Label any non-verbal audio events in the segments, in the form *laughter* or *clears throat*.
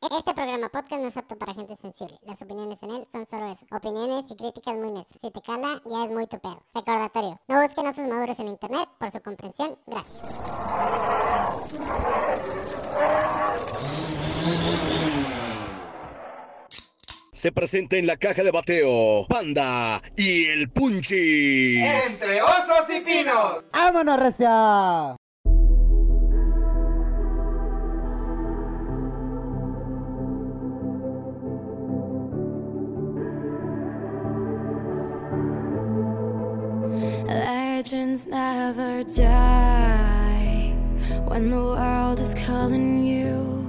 Este programa podcast no es apto para gente sensible. Las opiniones en él son solo eso. Opiniones y críticas muy nuestras. Si te cala, ya es muy tu pedo. Recordatorio, no busquen a sus maduros en internet por su comprensión. Gracias. Se presenta en la caja de bateo Panda y el Punchis. Entre osos y pinos. ¡Vámonos, recia! Legends never die when the world is calling you.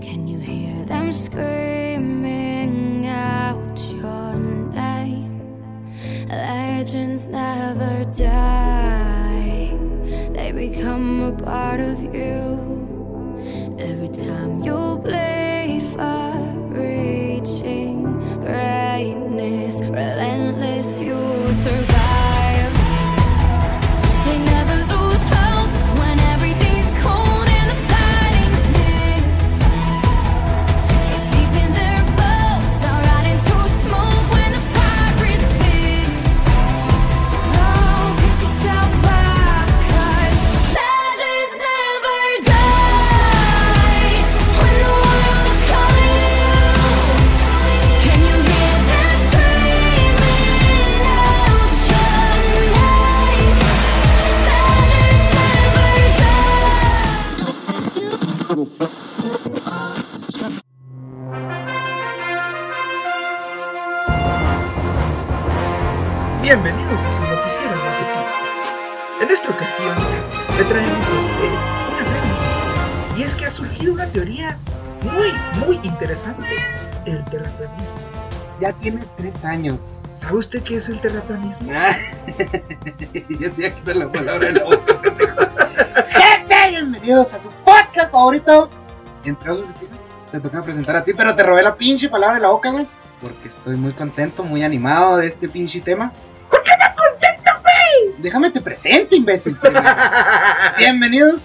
Can you hear them screaming out your name? Legends never die, they become a part of you. Every time you play for reaching greatness, relentless, you survive. Bienvenidos a su noticiero matutino. En esta ocasión le traemos a usted una gran noticia. Y es que ha surgido una teoría muy, muy interesante. El terraplanismo. Ya tiene tres años. ¿Sabe usted qué es el terraplanismo? Ah, *laughs* Yo te voy a quitar la palabra de la boca. *laughs* Gente, bienvenidos a su podcast favorito. Entre osos y. Te toca presentar a ti, pero te robé la pinche palabra de la boca, güey. Porque estoy muy contento, muy animado de este pinche tema. Déjame te presento, imbécil. *laughs* Bienvenidos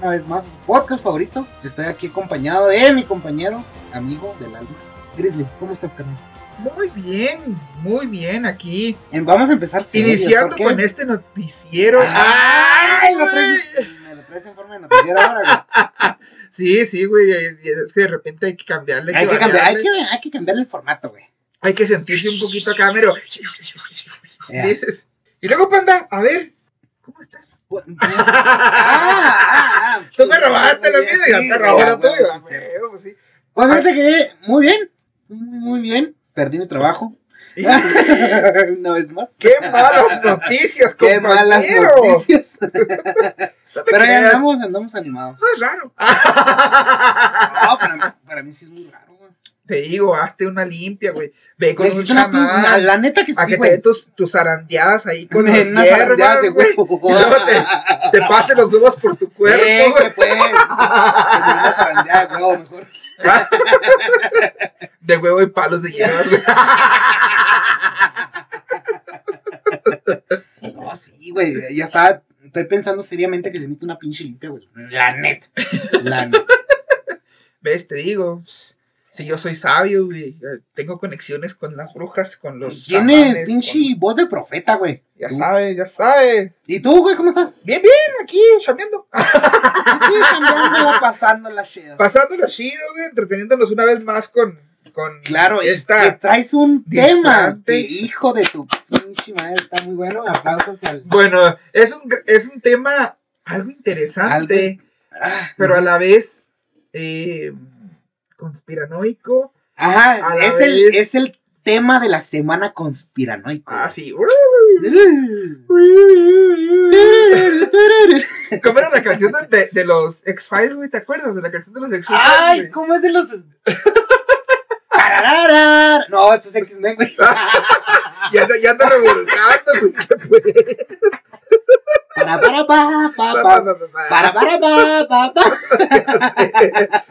una vez más a su podcast favorito. Estoy aquí acompañado de mi compañero, amigo del alma. Grizzly, ¿cómo estás, carnal? Muy bien, muy bien aquí. Vamos a empezar serios, Iniciando con este noticiero. ¡Ay! Lo güey! traes, me lo traes en forma de noticiero ahora, güey. *laughs* Sí, sí, güey. Es que de repente hay que cambiarle. Hay que, cambiar, hay, que, hay que cambiarle el formato, güey. Hay que sentirse un poquito acá, pero. Ya. *laughs* Dices. Y luego, panda, a ver, ¿cómo estás? Bu- *laughs* Ah, ah, ah. Tú me robaste la vida y yo te robé la tuya. pues. Pues fíjate que muy bien, muy, muy bien. Perdí mi trabajo. Una *laughs* vez más. Qué malas noticias, Qué malas compañero. noticias. *laughs* No Pero ya andamos, andamos animados. No es raro. No, para para mí sí es muy raro. Te digo, hazte una limpia, güey. Ve con un chamán. La neta que a sí, que te dé tus, tus zarandeadas ahí con *laughs* Me- hierbas, güey. huevo. *laughs* Y luego te, te pase los huevos por tu cuerpo, güey. pues. de huevo mejor. De huevo y palos de hierbas, güey. *laughs* No, sí, güey. Ya estaba. Estoy pensando seriamente que se necesita una pinche limpia, güey. La neta. La neta. ¿Ves? Te digo. Si yo soy sabio, güey. eh, Tengo conexiones con las brujas, con los. Tienes chamanes, pinche con- voz de profeta, güey. Ya sabes, ya sabes. ¿Y tú, güey, cómo estás? Bien, bien, aquí, chameando. *laughs* Aquí chambeándola, pasando la chida. Pasándolo chido, güey. Entreteniéndonos una vez más con. con Claro, esta. que traes un tema. que, hijo de tu pinche madre, está muy bueno. Aplausos al. Bueno, es un, es un tema algo interesante, Ah, pero a la vez eh, conspiranoico. Ajá, es el, es el tema de la semana conspiranoico. Ah, sí. *laughs* ¿Cómo era la canción de, de- los X-Files, güey? ¿Te acuerdas de la canción de los X-Files? Ay? ¿cómo es de los. No, eso es X-Men, güey. *laughs* Ya, ya ando revolcando, güey. Para, para, pa, pa, Pa, pa. pa, pa, pa. Para, para, pa, pa, pa.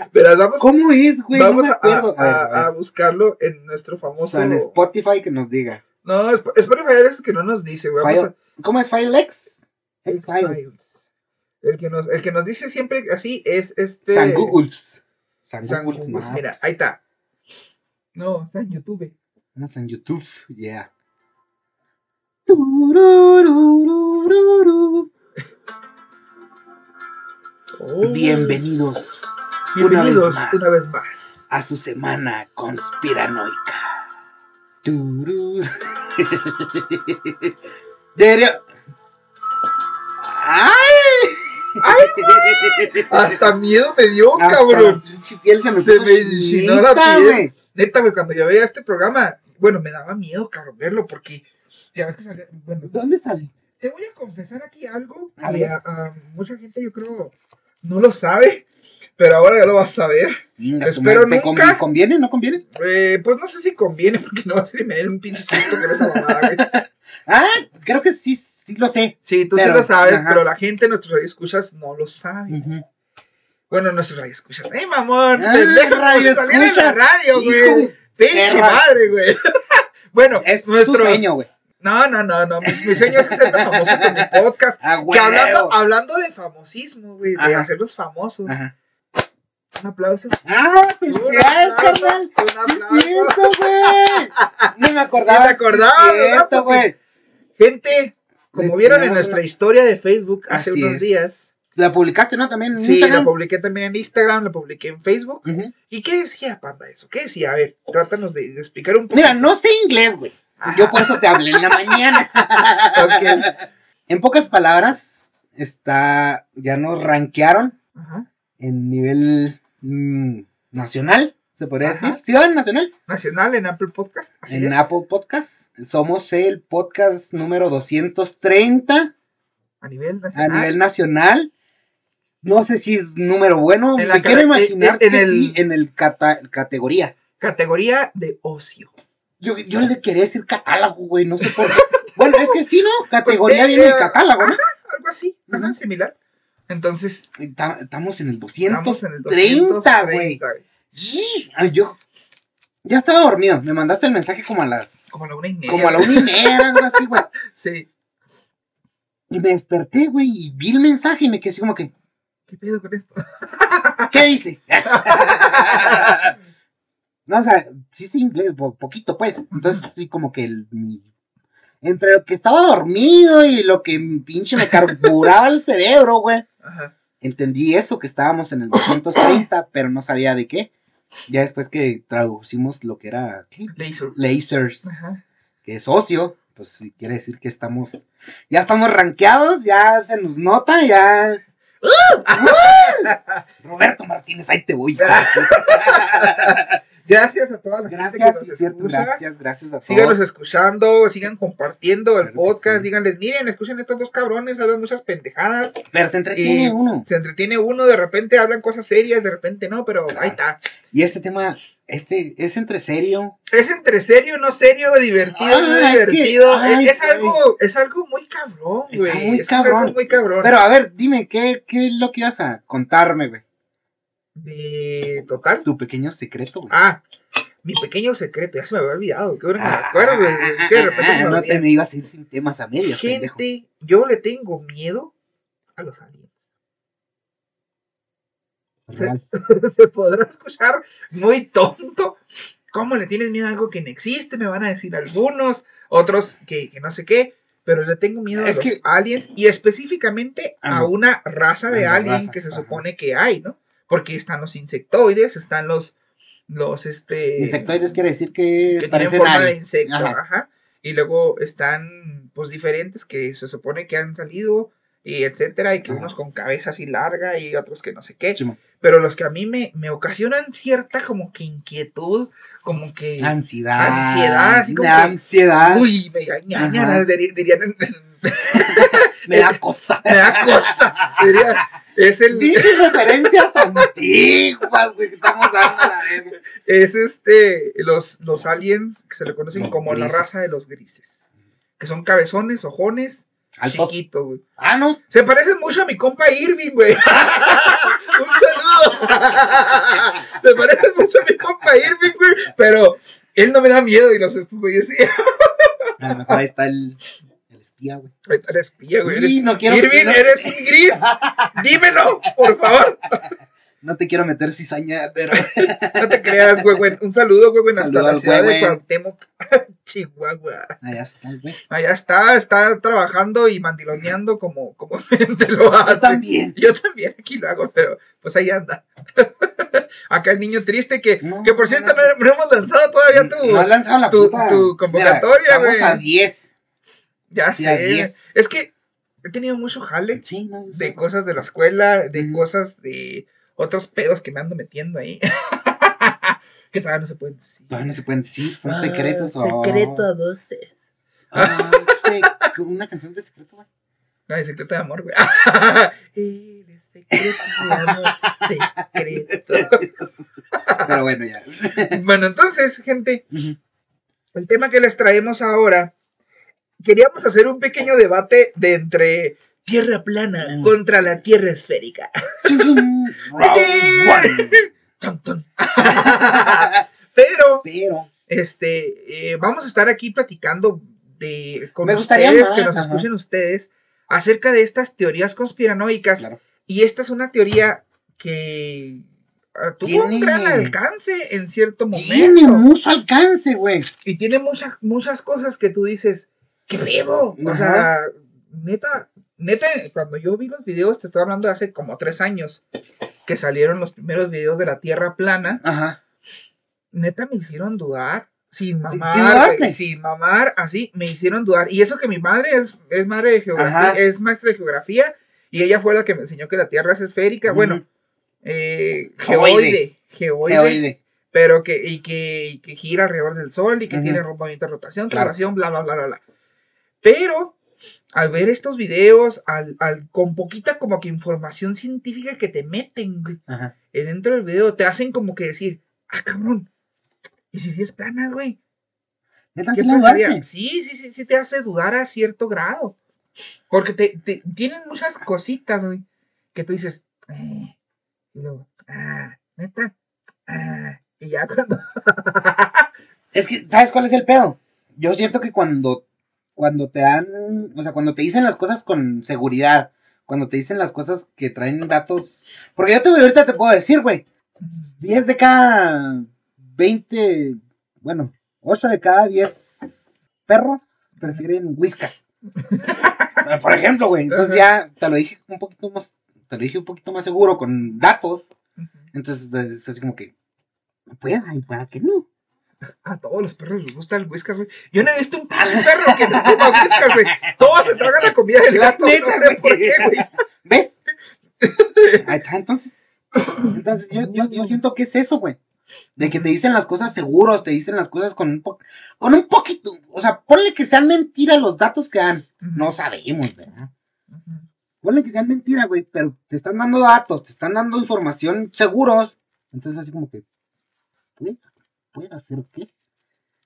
*laughs* Verás, vamos, ¿Cómo es, güey? vamos no a, a- A a- a a buscarlo en nuestro O famoso. sea, en Spotify que nos diga. No, Sp- Spotify a veces que no nos dice, güey. File- ¿Cómo es Filex? a. X-Files. X-Files. El que, nos, el que nos dice siempre así es este. San Googles. San San Google Google, Maps. Mira, ahí está. No, en YouTube. Ah, En YouTube, yeah. Oh. Bienvenidos Bienvenidos una vez más. una vez más. a su semana conspiranoica. *laughs* Debería- ¡Ay! Hasta miedo me dio, Hasta cabrón. la pinche piel se me, Se me la piel. güey. Neta, güey, cuando yo veía este programa, bueno, me daba miedo, cabrón, verlo, porque ya ves que. Bueno, ¿Dónde sale? te voy a confesar aquí algo. A ver. a- a mucha gente, yo creo, no lo sabe, pero ahora ya lo vas a saber. Venga, Espero madre, ¿te nunca- convi- ¿Conviene? ¿No conviene? Eh, pues no sé si conviene, *laughs* porque no va a ser y me un pinche susto con esa mamada, güey. *laughs* Ah, creo que sí, sí lo sé. Sí, tú Pero, sí lo sabes, ajá. pero la gente, nuestros radioescuchas, no lo sabe. Ujú. Bueno, nuestros radioescuchas. ¡Eh, mamón! Ah, pendejo, radioescuchas. saliera en la radio, güey! ¡Pinche madre, güey! *laughs* bueno, Es nuestros... sueño, güey. No, no, no, no. Mi, mi sueño es hacerme famoso con mi podcast. *laughs* Ah, Que hablando, hablando de famosismo, güey, de hacerlos famosos. Ajá. Un aplauso. Ah, felicidades, Un aplauso, carnal. Un Sí, aplauso. es cierto, güey. No me acordaba. *laughs* Acordabas, Sí, es ¿verdad? güey. Gente, como vieron en nuestra la- historia de Facebook hace unos es. días. La publicaste, ¿no? También en Sí, la Instagram. publiqué también en Instagram, la publiqué en Facebook. ¿Y qué decía, Panda, eso? ¿Qué decía? A ver, trátanos de, de explicar un poco. Mira, no sé inglés, güey. Yo por eso te hablé en la mañana. *laughs* En pocas palabras, está. Ya nos rankearon Ajá. en nivel mm, nacional, se podría Ajá. decir. Ciudad nacional. Nacional en Apple Podcast. Así en es. Apple Podcast. Somos el podcast número 230 A nivel a nacional. nivel nacional. No sé si es número bueno. En la me quiero imaginar en- en que el- sí, en el cata- categoría. Categoría de ocio. Yo, yo le quería decir catálogo, güey, no sé por qué. bueno, es que sí, ¿no? Categoría eh, viene del eh, catálogo, ¿no? Algo así, ajá, Ujú. similar. Entonces, Ta- Estamos en el estamos en el 230, güey. 230, güey. Sí, ay, yo ya estaba dormido. Me mandaste el mensaje como a las. Como a la una y media. Como a la una y media, algo así, güey. *laughs* Sí. Y me desperté, güey, y vi el mensaje y me quedé así como que, ¿Qué pedo con esto? ¿qué dice? *laughs* no, o sea, sí sé inglés, po- poquito, pues. Entonces, sí, como que el. mi- entre lo que estaba dormido y lo que pinche me carburaba el cerebro, güey. Ajá. entendí eso, que estábamos en el 230, pero no sabía de qué. Ya después que traducimos lo que era ¿qué? Laser. lasers, Ajá. que es ocio, pues sí quiere decir que estamos, ya estamos rankeados, ya se nos nota, ya. *laughs* Roberto Martínez, ahí te voy. *laughs* Gracias a toda la gente gracias, que sí, nos cierto, escucha. gracias, gracias a todos. Síganos escuchando, sigan compartiendo el Claro que podcast, sí. díganles, miren, escuchen estos dos cabrones, hablan muchas pendejadas, Pero se entretiene uno. se entretiene uno, de repente hablan cosas serias, de repente no, pero ahí está. Y este tema, este, es entre serio. Es entre serio, no serio, divertido, Ah, no es que- divertido. ay, es, algo, es algo muy cabrón, güey. muy es que es algo cabrón. muy cabrón. Pero a ver, dime, ¿qué, qué es lo que ibas a contarme, güey? De total. Tu pequeño secreto, güey. Ah, mi pequeño secreto, ya se me había olvidado. Qué bueno que me acuerdo, güey. Es que de repente me Ah, no te me ibas a ir sin temas a medias, pendejo. Gente, yo le tengo miedo a los aliens. Real. *laughs* se podrá escuchar muy tonto. ¿Cómo le tienes miedo a algo que no existe? Me van a decir algunos, otros que, que no sé qué. Pero le tengo miedo Es a los que- aliens y específicamente Ah, a una raza de alien razas, que se ajá. supone que hay, ¿no? Porque están los insectoides, están los, los, este... Insectoides quiere decir que, que tienen forma de insecto, Ajá. ajá. Y luego están, pues, diferentes que se supone que han salido y etcétera, y que Ajá. unos con cabeza así larga y otros que no sé qué. Pero los que a mí me, me ocasionan cierta como que inquietud, como que... Ansiedad. Ansiedad, así como que- Ansiedad. Uy, me dirían en- me da cosa. me da cosa. Diría, es el... Pinches referencias antiguas, güey, que estamos dando a la verga. es este, los, los aliens que se le conocen Los como la raza de los grises. Que son cabezones, ojones, Altos. chiquitos, güey. Ah, no. Se parecen mucho a mi compa Irving, güey. *laughs* Un saludo. Se parecen mucho a mi compa Irving, güey. Pero él no me da miedo y los estos güeyes sí. A lo mejor ahí está el espía, güey. Eres espía, güey. Sí, Eres- no quiero- Irving, no- eres un gris. Dímelo, por favor. *laughs* No te quiero meter cizaña, pero. *laughs* No te creas, güey, güey. Un saludo, güey, güey, hasta la ciudad de güey, güey. Cuauhtémoc, *laughs* Chihuahua. Allá está, güey. Allá está, está trabajando y mandiloneando como, como te lo Yo hace. también. Yo también aquí lo hago, pero pues ahí anda. Acá el niño triste que, No, que por cierto no, no. hemos lanzado todavía tu... No lanzado la tu- puta. tu convocatoria, Mira, güey. Estamos a 10. Ya sé. 10. Es que he tenido mucho jale Sí, no. de cosas de la escuela, de cosas de otros pedos que me ando metiendo ahí. *laughs* que todavía no se pueden decir. Todavía no se pueden decir, son Ah, secretos o. Secreto a voces. Ah, sec- una canción de secreto, güey. Ay, secreto de amor, güey. *laughs* Eres secreto de amor, secreto. Pero bueno, ya. Bueno, entonces, gente, el tema que les traemos ahora, queríamos hacer un pequeño debate de entre tierra plana Mm. contra la tierra esférica. *laughs* *laughs* Pero, Pero. este, eh, vamos a estar aquí platicando de, con Me gustaría ustedes, más, que nos ajá. escuchen ustedes, acerca de estas teorías conspiranoicas. Claro. Y esta es una teoría que ah, tuvo un Tiene- gran alcance en cierto Tiene momento. mucho alcance, güey. Y tiene muchas, muchas cosas que tú dices, ¿qué pedo? O sea, neta, neta, cuando yo vi los videos, te estoy hablando de hace como tres años, que salieron los primeros videos de la Tierra plana, Ajá. neta me hicieron dudar. Sin mamar, sin mamar, así, me hicieron dudar. Y eso que mi madre es, es madre de geografía, Ajá. es maestra de geografía, y ella fue la que me enseñó que la Tierra es esférica. Bueno, eh, Geoide. geoide, pero que, y que, y que gira alrededor del Sol y que tiene movimiento de rotación, Claro. traslación, bla, bla, bla, bla, bla. Pero al ver estos videos, al, al- con poquita como que información científica que te meten güey, Ajá. eh, dentro del video, te hacen como que decir, ah, cabrón, ¿y si es plana, güey? ¿Qué ¿qué la pasaría? Sí, sí, sí, sí te hace dudar a cierto grado. Porque te, te- tienen muchas cositas, güey, que tú dices, eh, y luego, ah, neta, ah, y ya cuando... Es que, ¿sabes cuál es el pedo? Yo siento que cuando, cuando te dan, o sea, cuando te dicen las cosas con seguridad, cuando te dicen las cosas que traen datos, porque yo te ahorita te puedo decir, güey, 10 de cada 20, bueno, 8 de cada 10 perros prefieren whiskas. *laughs* Por ejemplo, güey, entonces ya te lo dije un poquito más, te lo dije un poquito más seguro con datos, entonces es así como que, pueda y para que no. A todos los perros les gusta el whiskas, güey. Yo no he visto un pinche perro que no coma whiskas, güey. Todos se tragan la comida del gato. No sé por qué, güey. ¿Ves? Ahí está, entonces. Entonces, yo, yo, yo siento que es eso, güey. De que te dicen las cosas seguros, te dicen las cosas con un, po- con un poquito. O sea, ponle que sean mentira los datos que dan. No sabemos, ¿verdad? Ponle que sean mentira, güey, pero te están dando datos, te están dando información seguros. Entonces, así como que. ¿Puede, puede hacer qué?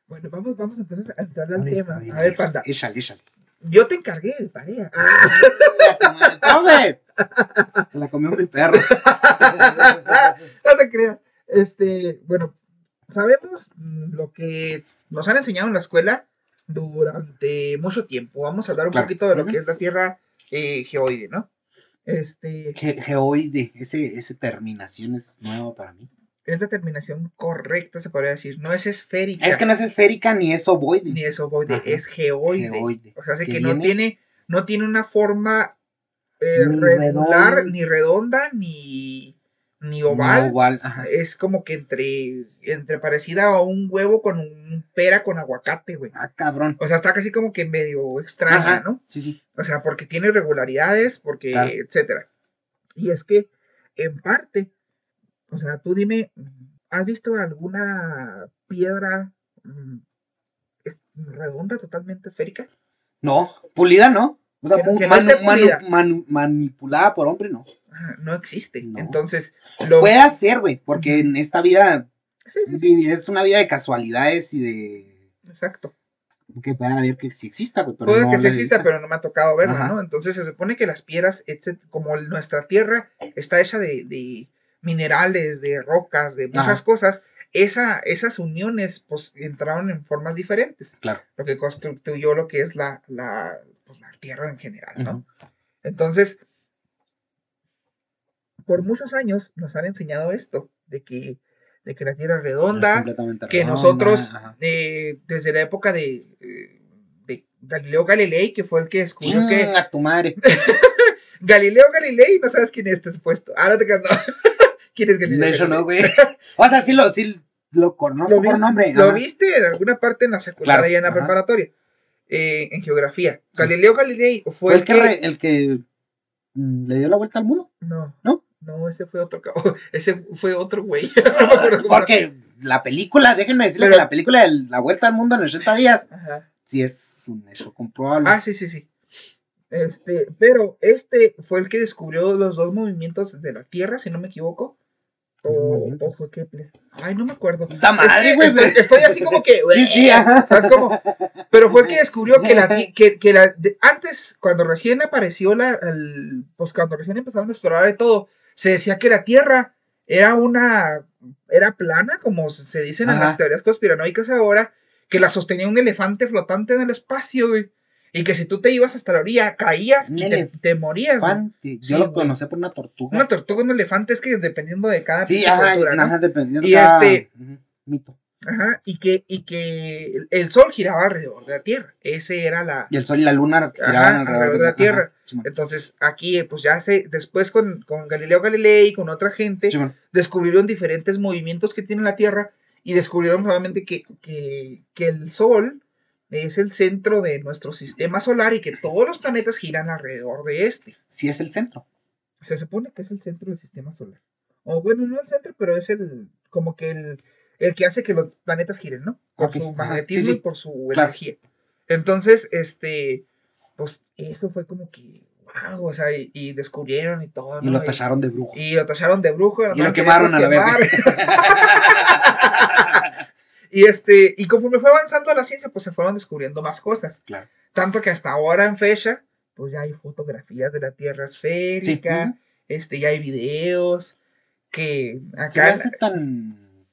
Bueno, vamos, vamos entonces a entrar al A tema. a ver, A ver, panda. Échale, échale. Yo te encargué de tarea. *laughs* ¡Tome! Se la comió mi perro. *laughs* no te creas. Este, bueno, sabemos lo que nos han enseñado en la escuela durante mucho tiempo. Vamos a hablar un Claro. poquito de lo que es la Tierra eh, geoide, ¿no? Este, Ge- geoide, ese, esa terminación es nueva para mí. Es la terminación correcta, se podría decir. No es esférica. Es que no es esférica ni es ovoide. ni es ovoide, Ajá. es geoide. Geoide. O sea, Que que no tiene, no tiene una forma eh, Ni regular, redonda. ni redonda, ni, ni No, oval. oval, ajá. Es como que entre, entre parecida a un huevo con un pera con aguacate, güey. Ah, cabrón. O sea, está casi como que medio extraña, Ajá, ¿no? Sí, sí. O sea, porque tiene irregularidades, porque, Claro. etcétera. Y es que, en parte, o sea, tú dime, ¿has visto alguna piedra mm, es- redonda, totalmente esférica? No, pulida no. O sea, Que no manu- manu- manipulada por hombre, no. No existe. No. Entonces, lo... Puede ser, güey, porque en esta vida Sí, sí, sí, es una vida de casualidades y de. exacto. Que puede haber que sí exista, güey. pero Puede no que sí exista, pero no me ha tocado verla, Ajá. ¿no? Entonces se supone que las piedras, como nuestra tierra está hecha de, de minerales, de rocas, de muchas Ajá. cosas, esa, esas uniones pues entraron en formas diferentes. Claro. Lo que constituyó lo que es la, la, pues, la tierra en general, ¿no? Entonces, por muchos años nos han enseñado esto, de que, de que la Tierra es redonda, que redonda, nosotros, eh, desde la época de, eh, de Galileo Galilei, que fue el que descubrió que... Chinga tu madre. *laughs* Galileo Galilei, no sabes quién es este supuesto. Ah, no te quedas, no. ¿Quién es Galileo? De hecho, no, güey. O sea, sí lo, sí lo conozco ¿Lo, por nombre. lo ajá. viste en alguna parte en la secundaria Claro, y en la ajá. preparatoria? Eh, en geografía. Sí. Galileo Galilei fue, Fue el que, que... re- el que mm, le dio la vuelta al mundo. No. ¿No? No, ese fue otro cabo. *laughs* Ese fue otro güey. *laughs* no Porque la película, déjenme decirles Pero- que la película de la vuelta al mundo en 80 días, Ajá. sí es un hecho comprobable. Ah, sí, sí, sí. Este, pero este fue el que descubrió los dos movimientos de la Tierra, si no me equivoco. Dos O, o fue Kepler. Ay, no me acuerdo. Puta Es madre, que güey. estoy, estoy así como que. Sí, sí, ajá. ¿Sabes cómo? Pero fue el que descubrió que la. *laughs* Que, que la de- antes, cuando recién apareció la. el- pues cuando recién empezaron a explorar y todo, se decía que la Tierra era una. Era plana, como se dicen en Ajá. las teorías conspiranoicas ahora, que la sostenía un elefante flotante en el espacio, güey. Y que si tú te ibas hasta la orilla, caías Un y te, te morías. Elefante. Sí, Yo lo güey. conocí por una tortuga. Una tortuga, un elefante, es que dependiendo de cada sí, pinche ajá, cultura, ¿no? ajá, dependiendo Y cada- este- mito. Ajá, y que, y que el- sol giraba alrededor de la Tierra. Ese era la. Y el sol y la luna giraban Ajá, alrededor, alrededor de la ajá, Tierra. Entonces, aquí, eh, pues ya se. Después con, con Galileo Galilei y con otra gente, descubrieron diferentes movimientos que tiene la Tierra y descubrieron nuevamente que, que, que el Sol es el centro de nuestro sistema solar y que todos los planetas giran alrededor de este. Sí es el centro. Se supone que es el centro del sistema solar. O bueno, no el centro, pero es el. como que el. el que hace que los planetas giren, ¿no? Por su magnetismo sí, sí. y por su Claro. energía. Entonces, este. Pues eso fue como que. Wow, o sea, y, y descubrieron y todo. Y lo tacharon de brujo. Y lo tacharon de brujo. Y lo quemaron a la verga. *laughs* y este, y conforme fue avanzando la ciencia, pues se fueron descubriendo más cosas. Claro. Tanto que hasta ahora en fecha, pues ya hay fotografías de la Tierra esférica, este, ya hay videos que Se me acá. hace tan.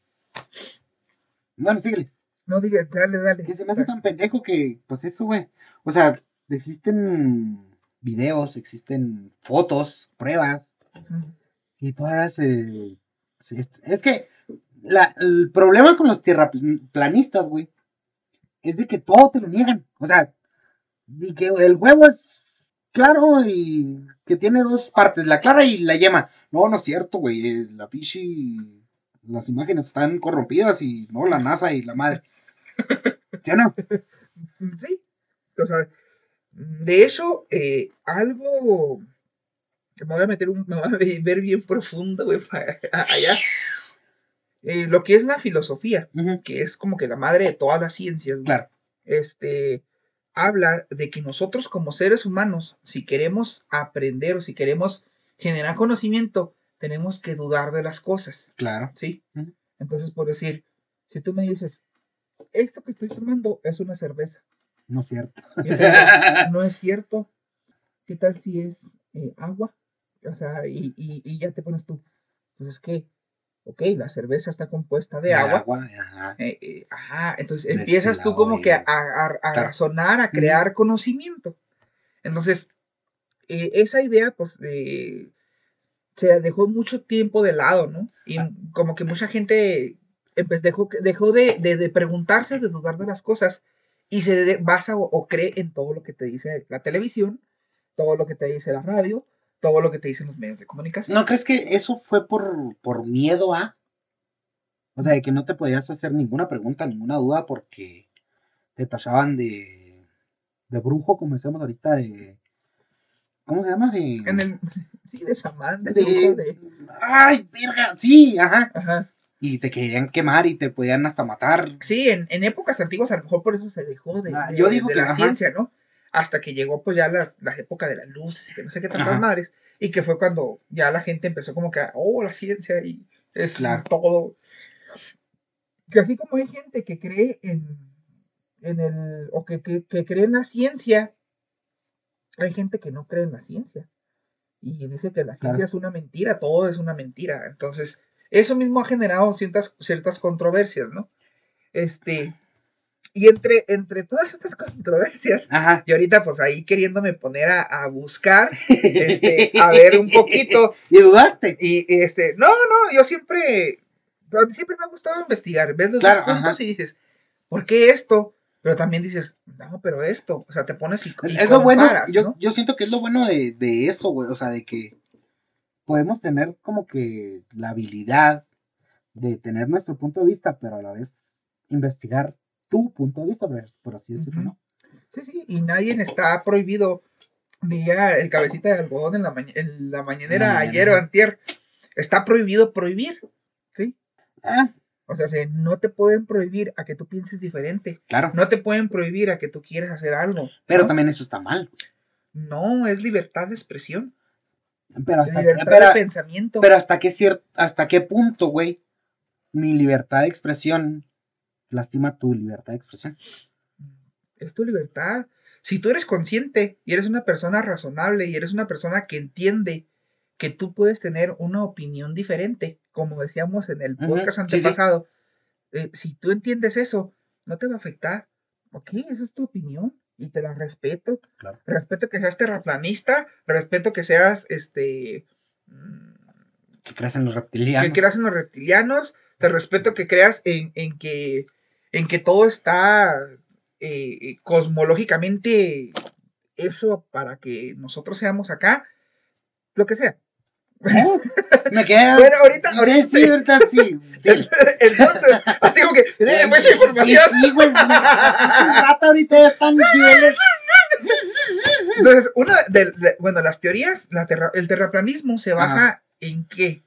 Bueno, síguele. No digas, dale, dale. Que se me hace tan pendejo que, pues eso, güey. O sea, existen videos, existen fotos, pruebas, y todas se. se- es que la- el problema con los tierraplanistas, güey, es de que todo te lo niegan. O sea, y que el huevo es claro y que tiene dos partes, la clara y la yema. No, no es cierto, güey. eh, La pichi. Las imágenes están corrompidas y no, la NASA y la madre. *laughs* ¿Ya no? Sí. O sea, de hecho, eh, algo. Me voy a meter un. Me voy a ve- ver bien profundo, güey, allá. Eh, lo que es la filosofía, que es como que la madre de todas las ciencias, güey, Claro. este. Habla de que nosotros como seres humanos, si queremos aprender o si queremos generar conocimiento, tenemos que dudar de las cosas. Claro. ¿sí? Entonces, por decir, si tú me dices, esto que estoy tomando es una cerveza, No es cierto. digo, *laughs* no es cierto, ¿qué tal si es eh, agua? O sea, y, y- y ya te pones tú, pues es que, ok, la cerveza está compuesta de agua, ajá. eh, eh, ajá, entonces Destilado empiezas tú como que a, a- a Claro. razonar, a crear conocimiento. Entonces, eh, esa idea, pues, se dejó mucho tiempo de lado, ¿no? Y Ah. como que mucha gente empe- dejó, dejó de, de- de preguntarse, de dudar de las cosas, y se basa o, o cree en todo lo que te dice la televisión, todo lo que te dice la radio, todo lo que te dicen los medios de comunicación. ¿No crees que eso fue por, por miedo a? O sea, de que no te podías hacer ninguna pregunta, ninguna duda, porque te tachaban de, de brujo, como decíamos ahorita, de... ¿Cómo se llama? De... En el, *laughs* sí, de chamán, de, de- brujo, de- ¡Ay, verga! Sí, ajá. ajá. Y te querían quemar y te podían hasta matar. Sí, en, en épocas antiguas a lo mejor por eso se dejó de, Ah, yo digo de que, la ajá. ciencia, ¿no? Hasta que llegó pues ya la, la época de las luces y que no sé qué tantas madres. Y que fue cuando ya la gente empezó como que, oh, la ciencia y es Claro. todo. Que así como hay gente que cree en, en el, o que, que, que cree en la ciencia, hay gente que no cree en la ciencia. Y dice que la Claro. ciencia es una mentira, todo es una mentira. Entonces, eso mismo ha generado ciertas, ciertas controversias, ¿no? Este, Y entre, entre todas estas controversias, Ajá. y ahorita pues ahí queriéndome poner a, a buscar, este, *laughs* a ver un poquito, ¿Y dudaste? y este, no, no, yo siempre, a mí siempre me ha gustado investigar, ves los Claro, dos puntos ajá. y dices, ¿por qué esto? Pero también dices, no, pero esto, o sea, te pones y, y Es lo bueno, yo, ¿no? yo siento que es lo bueno de, de eso, güey. O sea, de que podemos tener como que la habilidad de tener nuestro punto de vista, pero a la vez investigar tu punto de vista, por, por así decirlo. ¿no? Sí, sí, y nadie está prohibido, diría el cabecita de algodón en la, maña- en la mañanera ayer o antier, está prohibido prohibir, ¿sí? Ah, O sea, se- no te pueden prohibir a que tú pienses diferente, claro. no te pueden prohibir a que tú quieras hacer algo. pero ¿no? también eso está mal. No, es libertad de expresión, Pero hasta, libertad pero- de pensamiento. pero hasta qué hasta qué punto, güey, mi libertad de expresión lastima tu libertad de expresión. es tu libertad. Si tú eres consciente y eres una persona razonable y eres una persona que entiende que tú puedes tener una opinión diferente, como decíamos en el podcast sí, sí. antepasado, eh, si tú entiendes eso, no te va a afectar. Ok, esa es tu opinión y te la respeto. Claro. Respeto que seas terraplanista, respeto que seas este mm, Que creas en los reptilianos. que creas en los reptilianos, te respeto que creas en, en que en que todo está eh, eh, cosmológicamente eso para que nosotros seamos acá, lo que sea. Me queda. Bueno, ahorita, ahorita sí, sí. sí. *laughs* Entonces, así como que, eh, mucha información. Sí, güey. Rata ahorita ya están niveles. Entonces, una de, de- bueno, las teorías, la terra- el terraplanismo se basa en qué?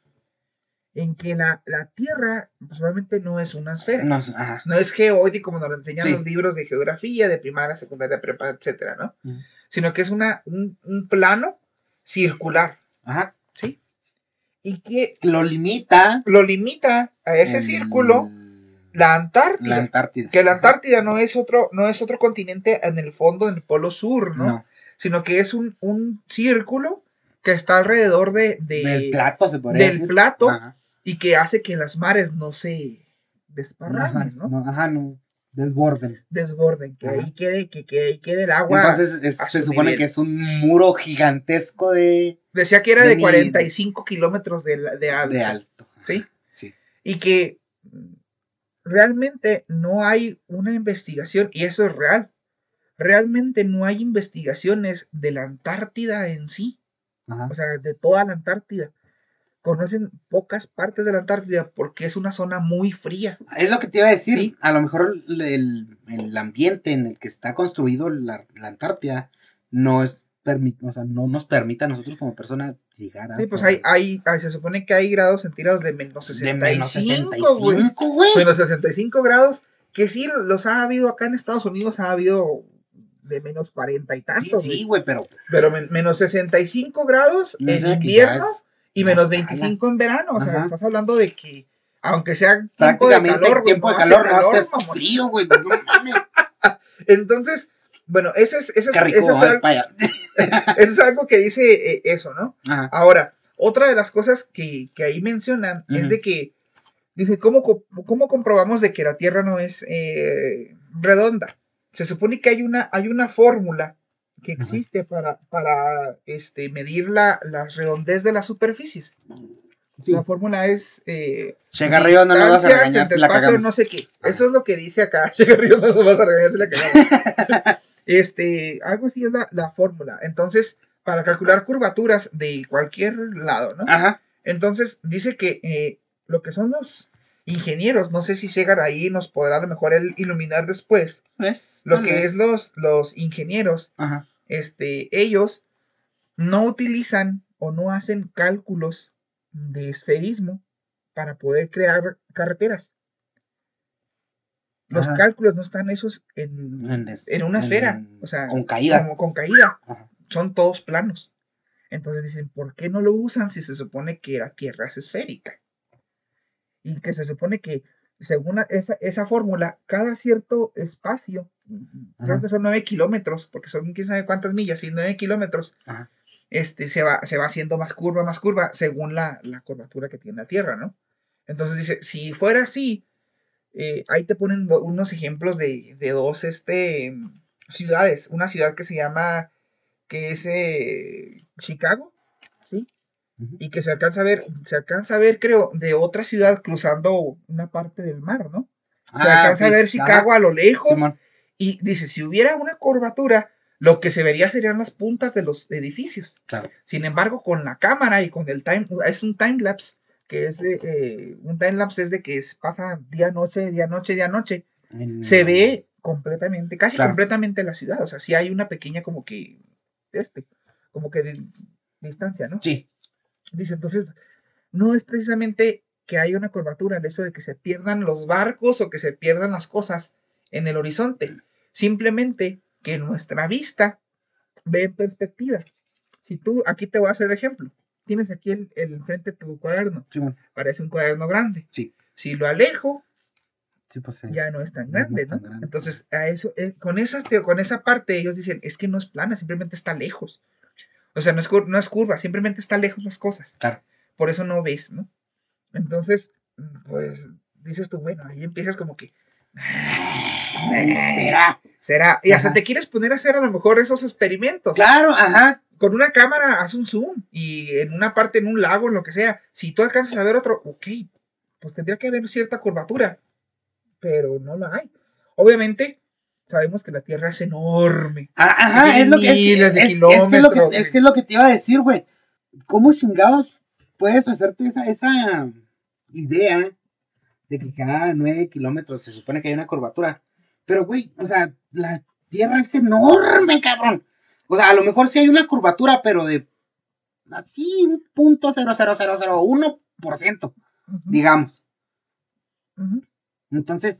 En que la, la Tierra, pues obviamente no es una esfera. No, ajá. No es geoide como nos lo enseñan Sí. los libros de geografía, de primaria, secundaria, prepa, etcétera, ¿no? Ujú. Sino que es una, un, un plano circular, Ajá. ¿sí? Y que Lo limita. lo limita a ese el- círculo la Antártida. La Antártida. que la Antártida no es otro, no es otro continente en el fondo, en el polo sur, ¿no? No. Sino que es un, un círculo que está alrededor de, de- Del plato se podría del decir. plato Ajá. Y que hace que las mares no se desparramen, ¿no? no, ajá, no. Desborden. Desborden, que Ajá. ahí quede, que, que ahí quede el agua. Entonces es- se su supone nivel. que es un muro gigantesco de, Decía que era de de ni- 45 kilómetros de, de alto. de alto. ¿Sí? Sí. Y que realmente no hay una investigación, y eso es real. Realmente no hay investigaciones de la Antártida en sí, Ajá. o sea, de toda la Antártida. Conocen pocas partes de la Antártida porque es una zona muy fría. Es lo que te iba a decir. Sí. A lo mejor el, el- el ambiente en el que está construido la, la Antártida no es o sea, no nos permite a nosotros como personas llegar a. Sí, pues hay, hay, hay- se supone que hay grados centígrados de menos de 65, menos güey. 65, güey. Menos 65 grados, que sí los ha habido acá en Estados Unidos, ha habido de menos 40 y tantos. sí, güey. pero Pero men- menos 65 grados No en invierno y menos sala. 25 en verano. O sea, Ajá. estás hablando de que, aunque sea tiempo de calor, güey, tiempo de calor no hace calor, mamón. frío, güey. No mames. *laughs* Entonces, bueno, eso es, eso es, Qué rico, eso es algo, *laughs* eso es algo que dice eh, eso, ¿no? Ajá. Ahora, otra de las cosas que, que ahí mencionan es de que, dice, ¿cómo, cómo comprobamos de que la Tierra no es eh, redonda? Se supone que hay una, hay una fórmula que existe para, para este, medir la, la redondez de las superficies. Sí. La fórmula es eh, Llega arriba, no nos vas a regañar si la cagamos. no sé qué. Eso es lo que dice acá. *laughs* Llega arriba, no nos vas a regañar si la cagamos. *laughs* este, algo así es la, la fórmula. Entonces, para calcular curvaturas de cualquier lado, ¿no? Ajá. Entonces, dice que eh, lo que son los ingenieros, no sé si llegan ahí, nos podrá a lo mejor él iluminar después. Pues, Lo que vez. es los, los ingenieros, Ajá. Este, ellos no utilizan o no hacen cálculos de esferismo para poder crear carreteras. Los Ajá. cálculos no están hechos en, En, una esfera, o sea, con caída. como con caída. Ajá. Son todos planos. Entonces dicen, ¿por qué no lo usan si se supone que la Tierra es esférica? Y que se supone que, según esa, esa fórmula, cada cierto espacio, creo que son nueve kilómetros, porque son quién sabe cuántas millas, y nueve kilómetros, Ajá. este, se, va, se va haciendo más curva, más curva, según la, la curvatura que tiene la Tierra, ¿no? Entonces dice, si fuera así, eh, ahí te ponen unos ejemplos de, de dos este, ciudades. Una ciudad que se llama, que es eh, Chicago, Y que se alcanza a ver, se alcanza a ver, creo, de otra ciudad cruzando una parte del mar, ¿no? Se alcanza Ah, a ver Chicago ajá, a lo lejos. Y dice, si hubiera una curvatura, lo que se vería serían las puntas de los edificios. Claro. Sin embargo, con la cámara y con el time, es un time lapse, que es de, eh, un time lapse es de que es- pasa día, noche, día, noche, día, noche. En- Se ve completamente, casi Claro. completamente la ciudad. O sea, sí hay una pequeña como que, este, como que de- distancia, ¿no? Sí, Dice, entonces, no es precisamente que haya una curvatura, el hecho de que se pierdan los barcos o que se pierdan las cosas en el horizonte. Simplemente que nuestra vista ve en perspectiva. Si tú, aquí te voy a hacer el ejemplo. Tienes aquí el, el frente de tu cuaderno. Simón. Parece un cuaderno grande. Sí. Si lo alejo, Sí, pues sí. ya no es tan no grande, tan ¿no? grande. Entonces, a eso, eh, con, esa, te- con esa parte ellos dicen, es que no es plana, simplemente está lejos. O sea, no es, no es curva, simplemente está lejos las cosas. Claro. Por eso no ves, ¿no? Entonces, pues, dices tú, bueno, ahí empiezas como que... ¿Será? Será. Y hasta te quieres poner a hacer a lo mejor esos experimentos. Claro, ajá. Con una cámara haz un zoom y en una parte, en un lago, en lo que sea. Si tú alcanzas a ver otro, ok, pues tendría que haber cierta curvatura, pero no la hay. Obviamente, sabemos que la Tierra es enorme. Ah, Ajá, es lo que es, miles de es- es que es lo kilómetros, que es que es lo que te iba a decir, güey. ¿Cómo chingados puedes hacerte esa, esa idea de que cada nueve kilómetros se supone que hay una curvatura? Pero, güey, o sea, la Tierra es enorme, cabrón. O sea, a lo mejor sí hay una curvatura, pero de así un punto cero cero cero cero uno por ciento, digamos. Entonces,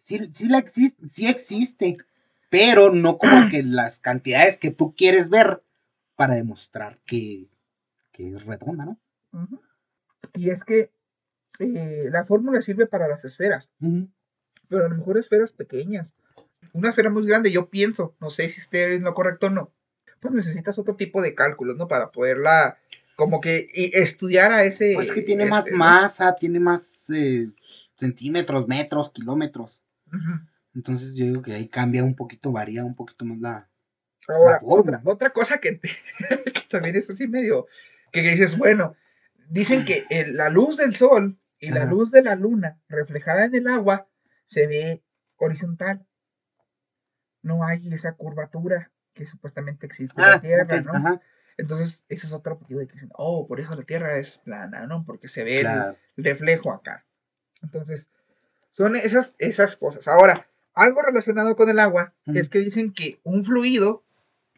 sí, sí, la existe, sí existe, pero no como que *clears throat* las cantidades que tú quieres ver para demostrar que, que es redonda, ¿no? Y es que eh, la fórmula sirve para las esferas, pero a lo mejor esferas pequeñas. Una esfera muy grande, yo pienso, no sé si esté en lo correcto o no, pues necesitas otro tipo de cálculos, ¿no? Para poderla, como que y estudiar a ese... Pues que tiene más ¿no? masa, tiene más eh, centímetros, metros, kilómetros. Entonces yo digo que ahí cambia un poquito, varía un poquito más la... Ahora, La otra, otra cosa que, te- *laughs* que también es así medio, que dices, bueno, dicen que el- la luz del sol y la Ajá. luz de la luna reflejada en el agua se ve horizontal. No hay esa curvatura que supuestamente existe en la Tierra, ok, ¿no? ajá, Entonces, ese es otro motivo de que dicen, oh, por eso la Tierra es plana, ¿no? Porque se ve claro. el reflejo acá. Entonces, son esas, esas cosas. Ahora, algo relacionado con el agua es que dicen que un fluido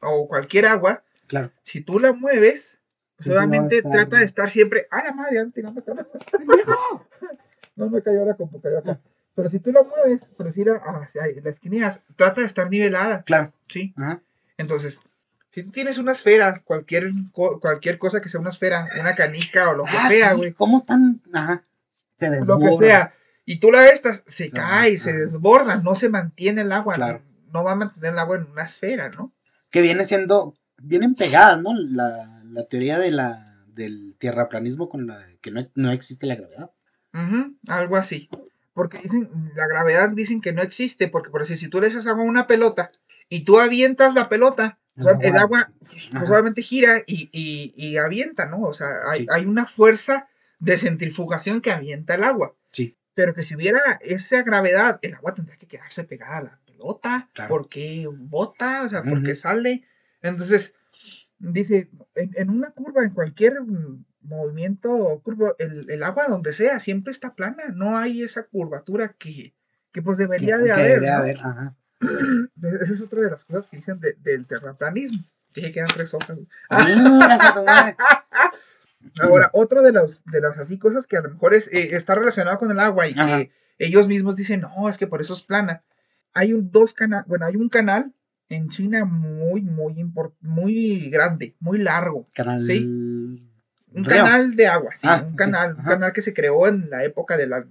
o cualquier agua, Claro. si tú la mueves, pues Sí, a obviamente trata de estar siempre. ¡Ah, la madre! ando tirando acá. no me cayó la compu, cayó acá. Pero si tú la mueves, por decir hacia la esquineas, trata de estar nivelada, Claro. ¿sí? Ajá. Entonces, si tú tienes una esfera, cualquier, cualquier cosa que sea una esfera, una canica o lo que Ah, sea, sí, güey, ¿Cómo están? Ajá. Lo que sea, y tú la estas, se cae, se desborda, no se mantiene el agua, Claro. no, no va a mantener el agua en una esfera, ¿no? que viene siendo, vienen pegadas, ¿no? La, la teoría de la, del tierraplanismo con la de que no, no existe la gravedad. Ujú, algo así. Porque dicen, la gravedad dicen que no existe, porque por decir, si tú le echas agua a una pelota y tú avientas la pelota, El agua- pues, obviamente gira y, y- y avienta, ¿no? O sea, hay, Sí. hay una fuerza de centrifugación que avienta el agua. Pero que si hubiera esa gravedad, el agua tendría que quedarse pegada a la pelota, Claro. porque bota, o sea, porque sale. Entonces, dice, en, en una curva, en cualquier movimiento curvo, el, el agua donde sea siempre está plana, no hay esa curvatura que, que pues debería Que- de que haber. debería ¿no? haber, ajá. *clears throat* Esa es otra de las cosas que dicen de- del terraplanismo. Dije que eran tres hojas. *laughs* Ahora, otro de los, de las así cosas que a lo mejor es, eh, está relacionado con el agua y Ajá. que ellos mismos dicen, no, es que por eso es plana. Hay un dos canal, bueno, hay un canal en China muy, muy import- muy grande, muy largo. Canal. Sí. Un Río. canal de agua, sí, Ah, un canal, un canal que se creó en la época de la,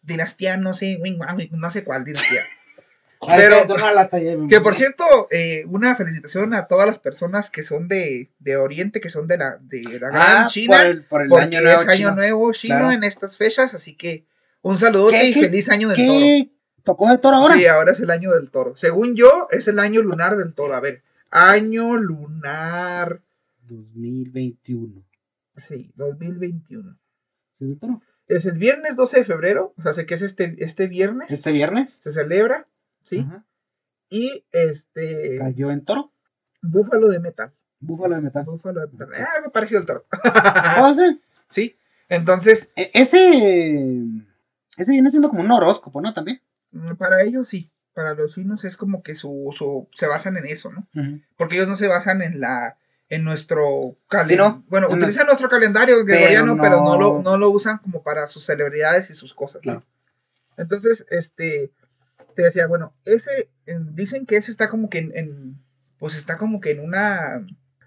dinastía, no sé, no sé cuál dinastía. Pero- Que por cierto, eh, una felicitación a todas las personas que son de, de Oriente, que son de la, de la gran Ah, China. por el, por el porque año nuevo. es año chino. nuevo chino Claro. en estas fechas, así que Un saludote ¿Qué- y qué- feliz año del toro. ¿Qué tocó de toro ahora? Sí, ahora es el año del toro. Según yo, es el año lunar del toro. A ver, año lunar. 2021. Sí, 2021. ¿Sí, del toro? Es el viernes 12 de febrero. O sea, sé que es este, este viernes. Este viernes. Se celebra. Sí. Ajá. Y este. Cayó en toro. Búfalo de metal. Búfalo de metal. Búfalo de metal. Ah, algo parecido al toro. ¿Oh, *laughs* sí? sí. Entonces, E- ese. Ese viene siendo como un horóscopo, ¿no? También. mm, para ellos sí. Para los chinos es como que su, su. Se basan en eso, ¿no? Porque ellos no se basan en la. En nuestro calendario. Sí, ¿no? Bueno, En utilizan nuestro calendario gregoriano, no- pero no lo, no lo usan como para sus celebridades y sus cosas. ¿no? Claro. Entonces, este. Te decía, bueno, ese. dicen que ese está como que en, en- Pues está como que en una.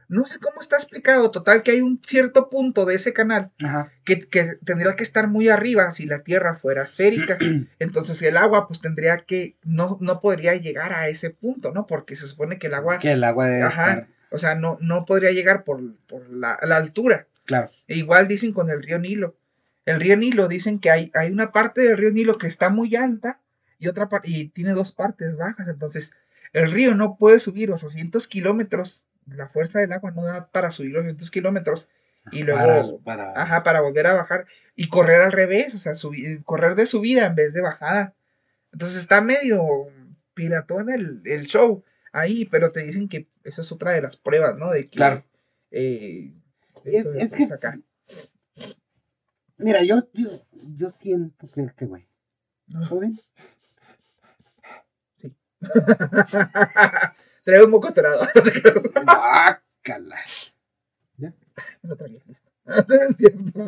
No sé cómo está explicado. Total, que hay un cierto punto de ese canal Ajá. que, que tendría que estar muy arriba si la Tierra fuera esférica. *clears throat* Entonces el agua pues tendría que, no, no podría llegar a ese punto, ¿no? Porque se supone que el agua, Que el agua debe Ajá. estar. o sea, no, no podría llegar por, por la, la altura. Claro. E igual dicen con el río Nilo. El río Nilo dicen que hay, hay una parte del río Nilo que está muy alta y otra parte, y tiene dos partes bajas. Entonces el río no puede subir 800 kilómetros. La fuerza del agua no da para subir 800 kilómetros. Y luego, Para, para- Ajá, para volver a bajar y correr al revés, o sea, subi- correr de subida en vez de bajada. Entonces está medio piratón el, el show ahí, pero te dicen que esa es otra de las pruebas, ¿no? De que. Claro. eh, Es, esto es es que. acá. Mira, yo, yo, yo siento que, que güey. No. *laughs* Traigo un moco atorado. *laughs* Guácala. Me lo tragué, *laughs* cierto.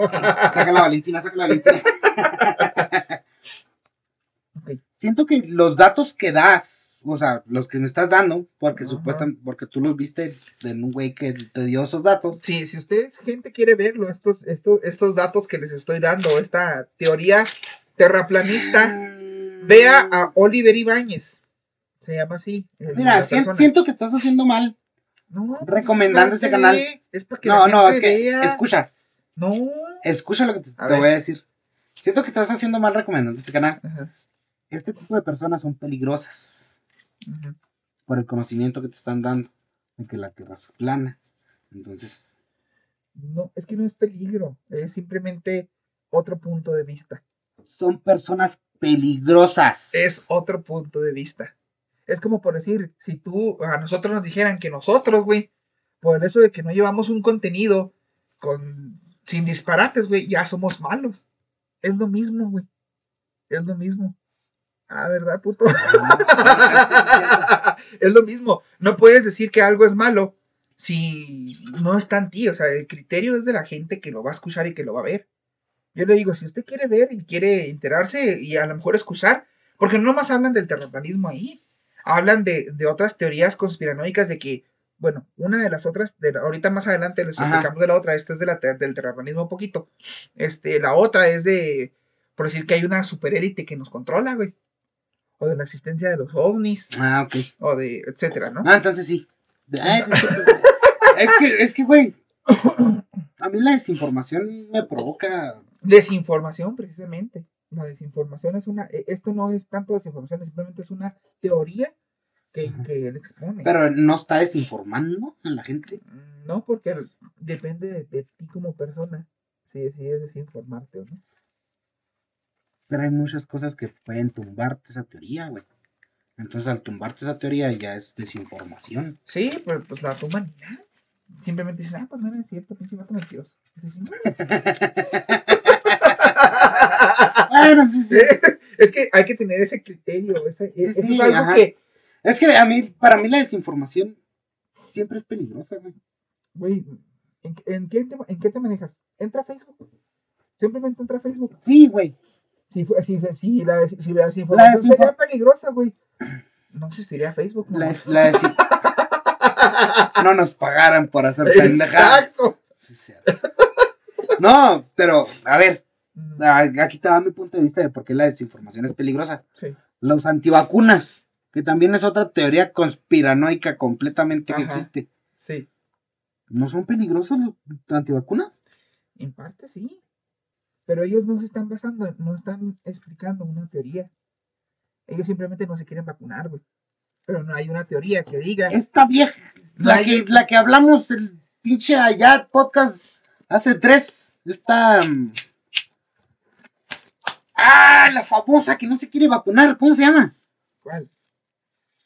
Saca la Valentina, saca la Valentina. Siento que los datos que das, o sea, los que me estás dando, porque Ajá. supuestamente, porque tú los viste en un güey que te dio esos datos. Sí, si ustedes, gente, quiere verlo, estos, estos, estos datos que les estoy dando, esta teoría terraplanista, vea a Oliver Ibáñez. Se llama así. Mira, siento que estás haciendo mal. No, recomendando es ese canal. Es para que No, no, es que, vea. escucha, No. escucha lo que te, A te voy a decir. Siento que estás haciendo mal recomendando este canal. Ajá, Este tipo de personas son peligrosas ajá. por el conocimiento que te están dando de que la tierra es plana. Entonces, No, es que no es peligro, es simplemente otro punto de vista. son personas peligrosas. Es otro punto de vista. Es como por decir, si tú, a nosotros nos dijeran que nosotros, güey, por hecho de que no llevamos un contenido con, sin disparates, güey, ya somos malos. Es lo mismo, güey. Es lo mismo. Ah, ¿verdad, puto? es lo mismo. No puedes decir que algo es malo si no está en ti. O sea, el criterio es de la gente que lo va a escuchar y que lo va a ver. Yo le digo, si usted quiere ver y quiere enterarse y a lo mejor escuchar, porque no más hablan del terraplanismo ahí, hablan de, de otras teorías conspiranoicas de que, bueno, una de las otras, de la- ahorita más adelante les explicamos de la otra, esta es de la, del terraplanismo un poquito, este, la otra es de, por decir que hay una superélite que nos controla, güey, o de la existencia de los ovnis, Ah, ok. o de, etcétera, ¿no? Ah, entonces sí. Ah, *laughs* es que, es que, güey. A mí la desinformación me provoca. Desinformación, precisamente. La desinformación es una, e- esto no es tanto desinformación, simplemente es una teoría que, que él expone. Pero no está desinformando a la gente. Mm, No, porque depende de, de ti como persona si decides desinformarte o no. Pero hay muchas cosas que pueden tumbarte esa teoría, güey. Entonces, al tumbarte esa teoría ya es desinformación. Sí, pero pues la ya. Simplemente dicen, ah, pues no era cierto, pinche vato mentiroso. *laughs* Es que hay que tener ese criterio. Ese, Sí, eso sí, es algo ajá. que, Es que a mí, para mí la desinformación siempre es peligrosa, güey. güey, ¿en, en qué te, ¿en qué te manejas? Entra a Facebook. Simplemente entra a Facebook. Sí, güey. Si, fue- si, si, la, si la desinformación desinfo- sería peligrosa, güey, no existiría Facebook. ¿no? La, la desin- *laughs* No nos pagaran por hacer pendejadas. Exacto. Sí. No, pero, a ver, aquí te va mi punto de vista de por qué la desinformación es peligrosa. Sí. Los antivacunas, que también es otra teoría conspiranoica completamente que existe. Sí. ¿No son peligrosos los antivacunas? En parte sí. Pero ellos no se están basando, no están explicando una teoría. Ellos simplemente no se quieren vacunar, güey. Pero no hay una teoría que diga. Esta vieja, No la hay- que, la que hablamos el pinche allá podcast hace tres, esta... Ah, la famosa que no se quiere vacunar, ¿cómo se llama? ¿Cuál?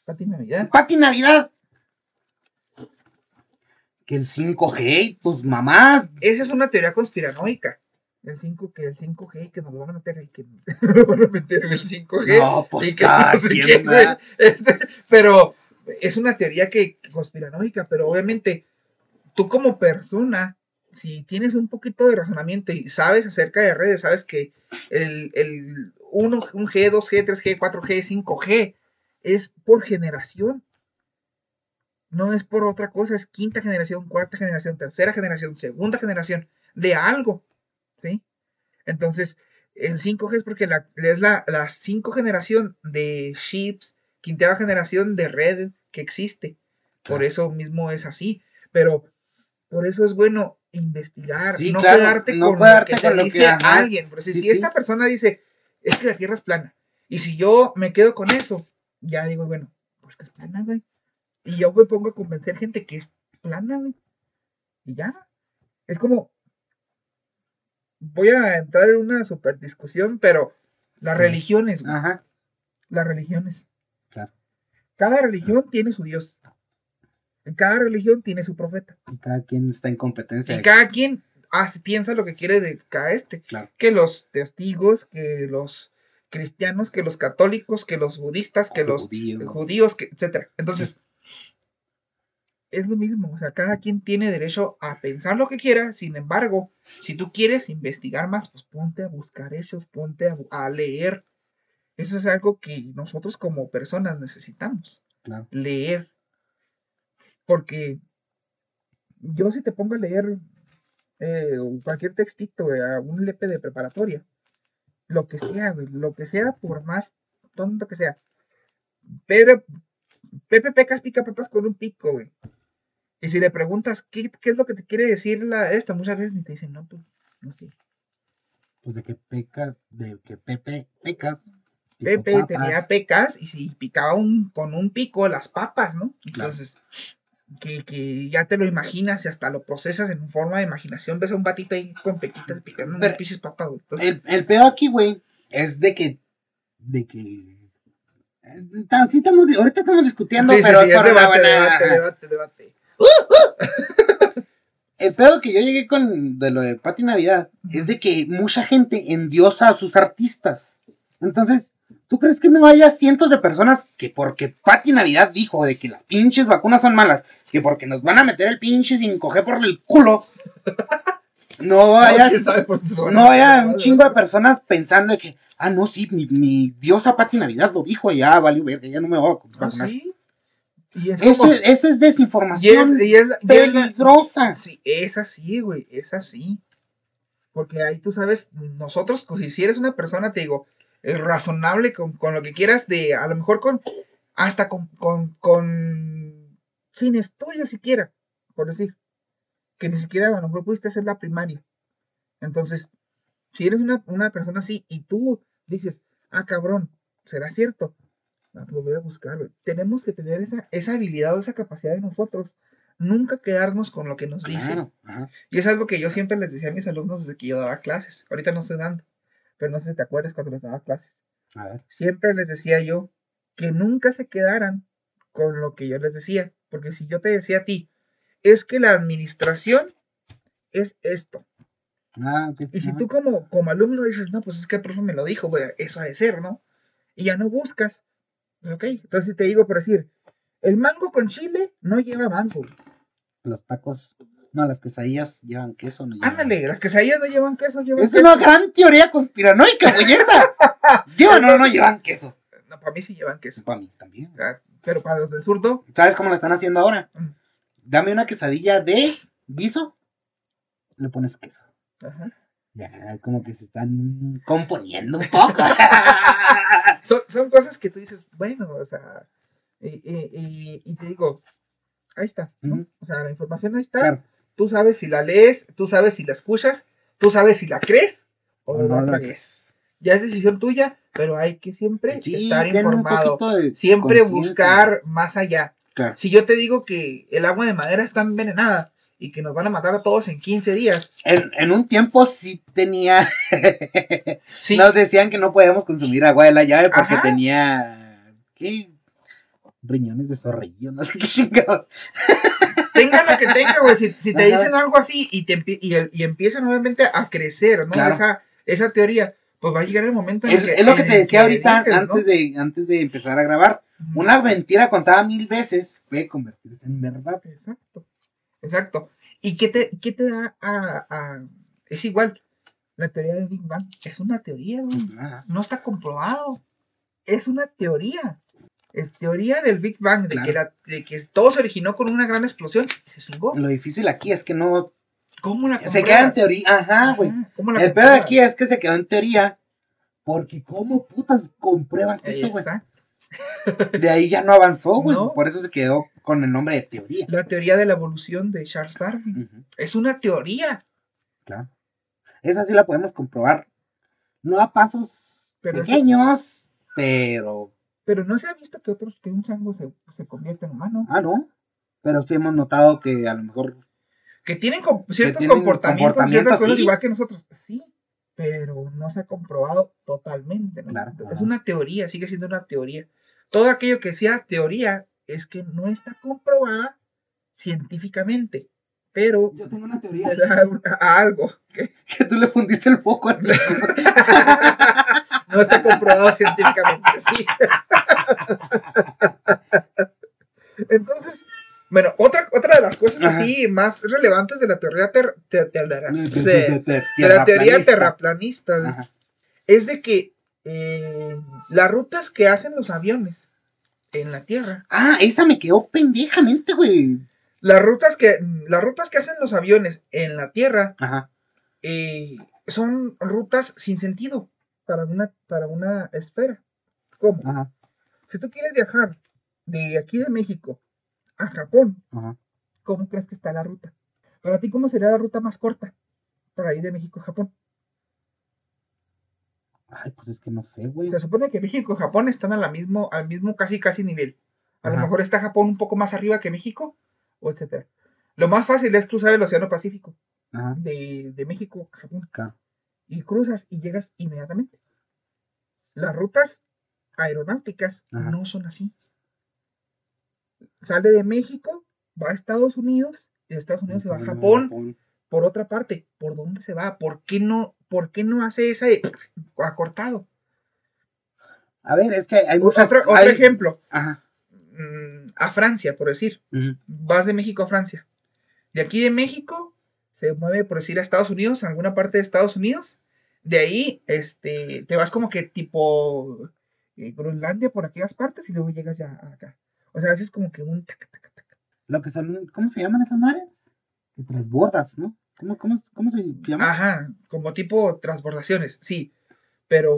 Pati Navidad. Pati Navidad. Que el 5G, tus mamás. Esa es una teoría conspiranoica. El 5 que el 5G que nos lo van a meter y que nos van a meter *laughs* en el 5G. No, pues y que. *laughs* Este, pero es una teoría que conspiranoica, pero obviamente tú como persona, si tienes un poquito de razonamiento y sabes acerca de redes, sabes que el, el 1, un G, 2G, 3G, 4G, 5G es por generación. No es por otra cosa, es quinta generación, cuarta generación, tercera generación, segunda generación de algo. ¿Sí? Entonces, el 5G es porque la, es la, la cinco generación de chips, quinta generación de red que existe. Por eso mismo es así. Pero por eso es bueno investigar, Sí, no claro, quedarte no con quedarte lo que con lo dice que, alguien. Porque si, Sí, si sí. esta persona dice, es que la Tierra es plana, y si yo me quedo con eso, ya digo, bueno, pues que es plana, güey. Y yo me pongo a convencer gente que es plana, güey. Y ya. Es como. Voy a entrar en una super discusión, pero las religiones, güey. Ajá. Las religiones. Claro. Cada religión tiene su Dios. Cada religión tiene su profeta. Y cada quien está en competencia. Y cada quien hace, piensa lo que quiere de cada este. Claro. Que los testigos, que los cristianos, que los católicos, que los budistas, que los judío. judíos, que, etcétera. Entonces, es lo mismo, o sea, cada quien tiene derecho a pensar lo que quiera, sin embargo, si tú quieres investigar más, pues ponte a buscar hechos, ponte a, a leer. Eso es algo que nosotros como personas necesitamos, Claro. leer. Porque yo si te pongo a leer eh, cualquier textito, güey, a un lepe de preparatoria, lo que sea, güey, lo que sea, por más tonto que sea. Pero Pepe Pecas pica pepas con un pico, güey. Y si le preguntas qué, qué es lo que te quiere decir la, esta, muchas veces ni te dicen, no, pues, no sé. Pues de que peca, de que Pepe peca. Pepe tenía pecas y si picaba un, con un pico las papas, ¿no? Claro. Que, que ya te lo imaginas y hasta lo procesas en forma de imaginación. Ves a un batito ahí con pequitas picando unas pinches papas, güey. Entonces, El, el pedo aquí, güey, es de que. De que. ta- sí estamos, ahorita estamos discutiendo, sí, sí, pero sí, es una debate, buena- debate, debate, debate. *laughs* El pedo que yo llegué con de lo de Pati Navidad es de que mucha gente endiosa a sus artistas. Entonces, ¿tú crees que no haya cientos de personas que porque Pati Navidad dijo de que las pinches vacunas son malas, que porque nos van a meter el pinche 5G por el culo, no haya, ¿Quién sabe por qué se lo van a no haya un chingo de personas pensando de que, ah, no, sí, mi, mi diosa Pati Navidad lo dijo y ya valió verga, ya no me voy a Ah, vacunar. sí. Y es Eso, como- eso es desinformación es, y es- y es peligrosa. Sí, es así, güey, es así. Porque ahí tú sabes, nosotros, pues, si eres una persona, te digo, eh, razonable con, con lo que quieras, de a lo mejor con, hasta con, con, con fines tuyos siquiera, por decir, que ni siquiera a lo mejor pudiste hacer la primaria. Entonces, si eres una, una persona así y tú dices, ah, cabrón, ¿será cierto? Ah, pues lo voy a buscar, güey. Tenemos que tener esa, esa habilidad o esa capacidad de nosotros. Nunca quedarnos con lo que nos dicen. Claro. Y es algo que yo siempre les decía a mis alumnos desde que yo daba clases. Ahorita no estoy dando, pero no sé si te acuerdas cuando les daba clases. A ver. Siempre les decía yo que nunca se quedaran con lo que yo les decía. Porque si yo te decía a ti, es que la administración es esto. Ah, ok, Y si tú como, como alumno dices, no, pues es que el profe me lo dijo, eso ha de ser, ¿no? Y ya no buscas. Ok, entonces te digo por decir, el mango con chile no lleva mango. Los tacos. No, las quesadillas llevan queso. No llevan Ándale, las quesadillas no llevan queso, llevan Es una gran teoría conspiranoica, güey, esa. *laughs* ¿Llevan o no llevan queso? No, para mí sí llevan queso. Para mí también. Ah, Pero para los del surdo, ¿Sabes cómo la están haciendo ahora? Mm. Dame una quesadilla de guiso. Le pones queso. ajá. Ya, como que se están componiendo un poco. *laughs* son, son cosas que tú dices, bueno, o sea, y, y- y- y te digo, ahí está, ¿no? O sea, la información ahí está, claro. Tú sabes si la lees, tú sabes si la escuchas, tú sabes si la crees o no lo atravieses. es. Ya es decisión tuya, pero hay que siempre Sí, estar informado. Siempre buscar más allá. Claro. Si yo te digo que el agua de madera está envenenada y que nos van a matar a todos en 15 días, En, en un tiempo sí tenía. sí, *laughs* Nos decían que no podíamos consumir agua de la llave porque Ajá. tenía. ¿Qué? Riñones de zorrillo, no sé qué chingados. *laughs* tenga lo que tenga, güey. Si, si te Ajá. dicen algo así y, te y, y empieza nuevamente a crecer, ¿no? Claro. Esa, esa teoría, pues va a llegar el momento en Es, que. es lo que te decía ahorita dices, ¿no? antes, de, antes de empezar a grabar. Una mentira contada mil veces puede convertirse en verdad. Exacto. Exacto. ¿Y qué te, qué te da a, a- Es igual. La teoría del Big Bang es una teoría, güey. No está comprobado. Es una teoría. Es teoría del Big Bang, de, Claro. que, la, de que todo se originó con una gran explosión y se chingó. Lo difícil aquí es que no. ¿Cómo la Se queda en teoría. Ajá, güey. Ajá, ¿Cómo la El peor aquí es que se quedó en teoría. Porque, ¿cómo putas compruebas eso, güey? De ahí ya no avanzó, güey. No. Por eso se quedó con el nombre de teoría. La teoría de la evolución de Charles Darwin. Es una teoría. claro. Esa sí la podemos comprobar. No a pasos Pero, eso- pequeños, pero. Pero no se ha visto que otros, que un chango se, se convierta en humano. Ah, no. Pero sí hemos notado que a lo mejor. Que tienen com- ciertos tienen comportamientos, comportamientos, ciertas cosas sí. igual que nosotros. Sí, pero no se ha comprobado totalmente. ¿no? Claro, es una teoría, sigue siendo una teoría. Todo aquello que sea teoría es que no está comprobada científicamente. Pero Yo tengo una teoría. *laughs* a algo que *laughs* Que tú le fundiste el foco al *laughs* no está comprobado científicamente. *laughs* Sí. Entonces, bueno, otra, otra de las cosas Ajá. así más relevantes de la teoría ter- te- te- de, la teoría terraplanista Ajá. es de que eh, las rutas que hacen los aviones en la Tierra, Ah, esa me quedó pendejamente, güey. las rutas que las rutas que hacen los aviones en la Tierra Ajá. eh, son rutas sin sentido para una para una esfera. ¿Cómo? Ajá. Si tú quieres viajar de aquí de México a Japón, Ajá. ¿cómo crees que está la ruta? Para ti, ¿cómo sería la ruta más corta? Para ir de México a Japón. Ay, pues es que no sé, güey. Se supone que México y Japón están a la mismo, al mismo casi casi nivel. A lo mejor está Japón un poco más arriba que México, o etcétera. Lo más fácil es cruzar el Océano Pacífico, Ajá. de, de México a Japón. Claro. Y cruzas y llegas inmediatamente. Las rutas aeronáuticas Ajá. no son así. Sale de México, va a Estados Unidos, y de Estados Unidos se va a Japón, por otra parte. ¿Por dónde se va? ¿Por qué no, por qué no hace ese acortado? A ver, es que hay muchas. Otro, otro hay- ejemplo, Ajá. mm, a Francia, por decir. Vas de México a Francia. De aquí de México se mueve, por decir, a Estados Unidos, a alguna parte de Estados Unidos. De ahí, este, te vas como que tipo eh, Groenlandia por aquellas partes y luego llegas ya acá. O sea, haces como que un taca, taca, taca. Lo que son. ¿Cómo se llaman esas madres? Que transbordas, ¿no? ¿Cómo, cómo, cómo se llama? Ajá, como tipo transbordaciones, sí. Pero,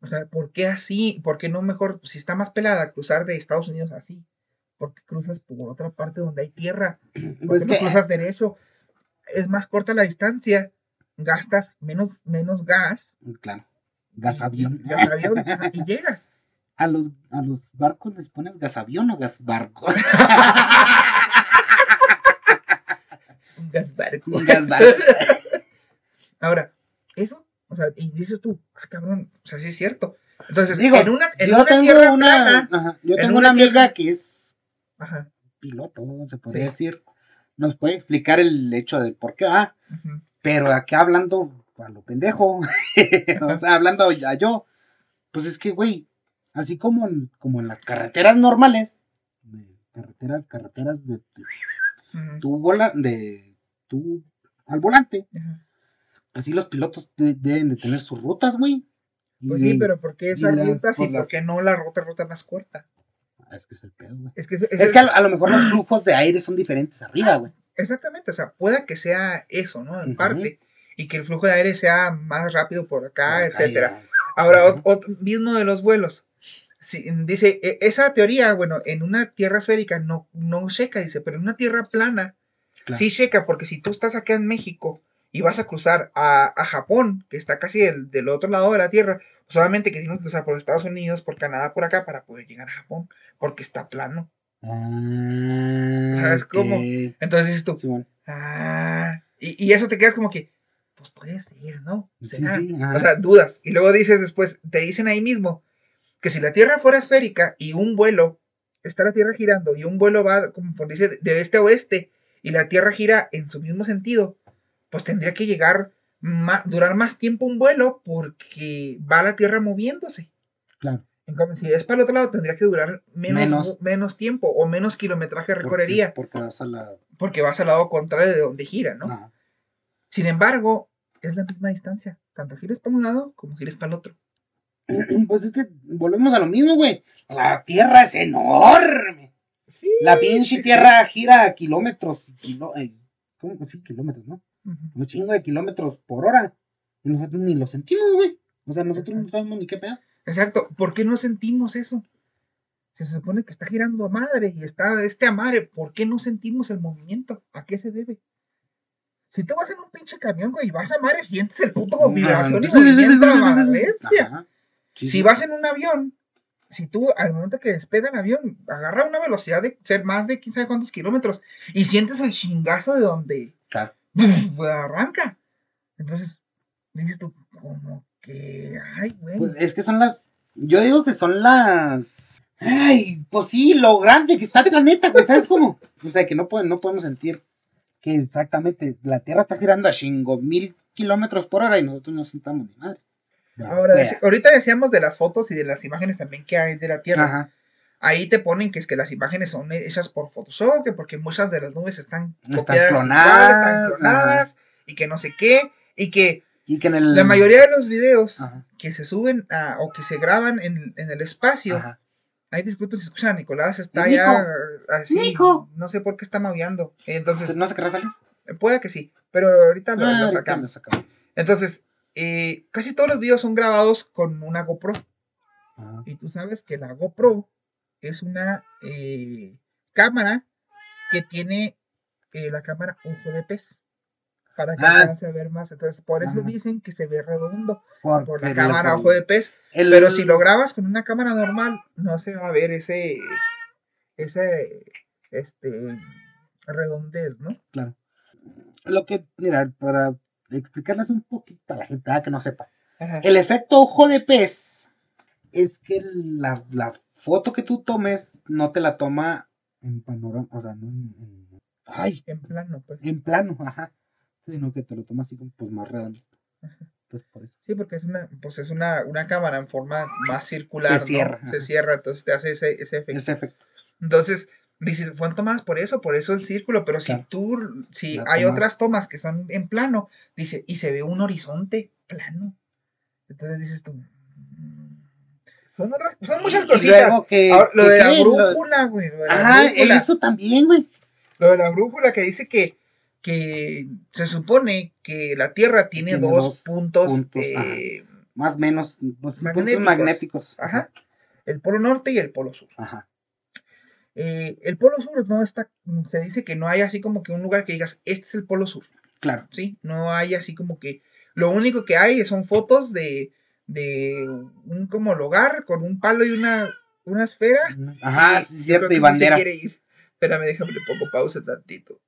o sea, ¿por qué así? ¿Por qué no mejor, si está más pelada, cruzar de Estados Unidos así? ¿Por qué cruzas por otra parte donde hay tierra? ¿Por Pues qué no cruzas derecho? Es más corta la distancia, gastas menos, menos gas. Claro. Gasavión. Gasavión, ajá, y llegas. A los, a los barcos les pones gasavión o gasbarco. Un gas barco. Un gasbarco. *laughs* Ahora, eso, o sea, y dices tú, ah, cabrón, o sea, sí es cierto. Entonces, Digo, en una, en yo una tengo tierra una. plana, ajá, yo en tengo una una amiga tierra- que es ajá, piloto, se podría Sí. decir. Nos puede explicar el hecho de por qué ujú, Pero acá hablando a lo pendejo, *laughs* o sea, hablando a yo, pues es que, güey, así como en, como en las carreteras normales, de carreteras, carreteras de ujú, tu vola, de tu al volante, así los pilotos de- deben de tener sus rutas, güey. Pues Y- sí, pero ¿por qué esas rutas y por por las- qué no la ruta, ruta más corta? Ah, Es que es el pedo, güey. Es que, ese- Es que a, a lo mejor los *clears throat* flujos de aire son diferentes arriba, güey. exactamente, o sea, pueda que sea eso, ¿no? En parte, y que el flujo de aire sea más rápido por acá, acá, etcétera. Ahora, Ujú. ot- ot- mismo de los vuelos. Sí, dice, e- esa teoría, bueno, en una tierra esférica no, no checa, dice, pero en una tierra plana Claro. sí checa, porque si tú estás acá en México y vas a cruzar a, a Japón, que está casi del, del otro lado de la Tierra, solamente que tienes que cruzar por Estados Unidos, por Canadá, por acá, para poder llegar a Japón, porque está plano. Ah, ¿Sabes cómo? Entonces dices tú, ah, y, y eso te quedas como que, pues puede ser, ¿no? ¿Será? sí. O sea, dudas. Y luego dices después, te dicen ahí mismo, que si la Tierra fuera esférica y un vuelo, está la Tierra girando y un vuelo va, como por dice, de este a oeste, y la Tierra gira en su mismo sentido, pues tendría que llegar, ma- durar más tiempo un vuelo porque va la Tierra moviéndose. Claro. En cambio, si es para el otro lado, tendría que durar menos, Menos. menos tiempo o menos kilometraje Porque- recorrería Porque vas a la. porque vas al lado contrario de donde gira, ¿no? Ajá. Sin embargo, es la misma distancia. Tanto gires para un lado como gires para el otro. *clears throat* Pues es que volvemos a lo mismo, güey. La tierra es enorme. Sí. La pinche sí, tierra gira a kilómetros. Kilo, eh, ¿Cómo? Kilómetros, ¿no? Un chingo de kilómetros por hora. Y nosotros ni lo sentimos, güey. O sea, nosotros no sabemos ni qué pedo. Exacto. ¿Por qué no sentimos eso? Se supone que está girando a madre y está este a madre. ¿Por qué no sentimos el movimiento? ¿A qué se debe? Si tú vas en un pinche camión, güey, y vas a madre, sientes el puto vibración y movimiento a. Ajá. Sí, Si sí. vas en un avión, si tú al momento que despega el avión, agarra una velocidad de ser más de quién sabe cuántos kilómetros y sientes el chingazo de donde Claro. *laughs* arranca. Entonces, dices tú, como que, ay, güey. Pues es que son las. Yo digo que son las. Ay, pues sí, lo grande que está el planeta, pues, ¿sabes cómo? O sea, que no, pueden, no podemos sentir que exactamente la Tierra está girando a chingo mil kilómetros por hora y nosotros no sentamos ni madre. Ahora, ahorita decíamos de las fotos y de las imágenes también que hay de la Tierra. Ajá. Ahí te ponen que es que las imágenes son hechas por Photoshop, que porque muchas de las nubes están Están copiadas clonadas, igual, están clonadas, y que no sé qué, y que Y que en el. la mayoría de los videos Ajá. que se suben a- o que se graban en, en el espacio, Ajá. Ay, disculpen si escuchan a Nicolás, está Nico. ya así. Nico. No sé por qué está maullando. Entonces, ¿No se querrá salir? puede que sí, pero ahorita lo, Ah, lo sacamos. Entonces, eh, casi todos los videos son grabados con una GoPro. Y tú sabes que la GoPro es una eh, cámara que tiene eh, la cámara ojo de pez. Para que Ah. alcance a ver más. Entonces, por eso Ajá. dicen que se ve redondo Por, por la cámara por- ojo de pez. el- Pero si lo grabas con una cámara normal, no se va a ver ese, ese, este, redondez, ¿no? Claro. Lo que, mira, para explicarles un poquito a la gente ah, que no sepa. Ajá. El efecto ojo de pez es que la, la foto que tú tomes no te la toma en panorama, o sea, no en, en- ay, En plano, pues. en plano, ajá, sino que te lo toma así como pues más redondito. Pues por eso. Sí, porque es una, pues es una, una cámara en forma más circular, Se ¿no? cierra, Se cierra, entonces te hace ese, ese efecto. Ese efecto. Entonces, dices, fueron tomadas por eso, por eso el círculo, pero si tú, si La hay otras tomas que son en plano, dice, y se ve un horizonte plano. Entonces dices tú, son otras, son muchas cositas. luego que- Ahora, lo que de la sí, lo- brújula, güey. Lo de la Ajá, brújula. eso también, güey. Lo de la brújula que dice que, que se supone que la Tierra tiene, Tiene dos, dos puntos, puntos, eh, Más o menos, pues, puntos Magnéticos. magnéticos. ajá, el polo norte y el polo sur. Ajá. Eh, el polo sur no está, se dice que no hay así como que un lugar que digas, este es el polo sur, Claro. ¿sí? No hay así como que, lo único que hay son fotos de, de un como lugar con un palo y una, una esfera. Ajá, sí, cierto, y que sí ir. Espérame, déjame, le pongo pausa tantito.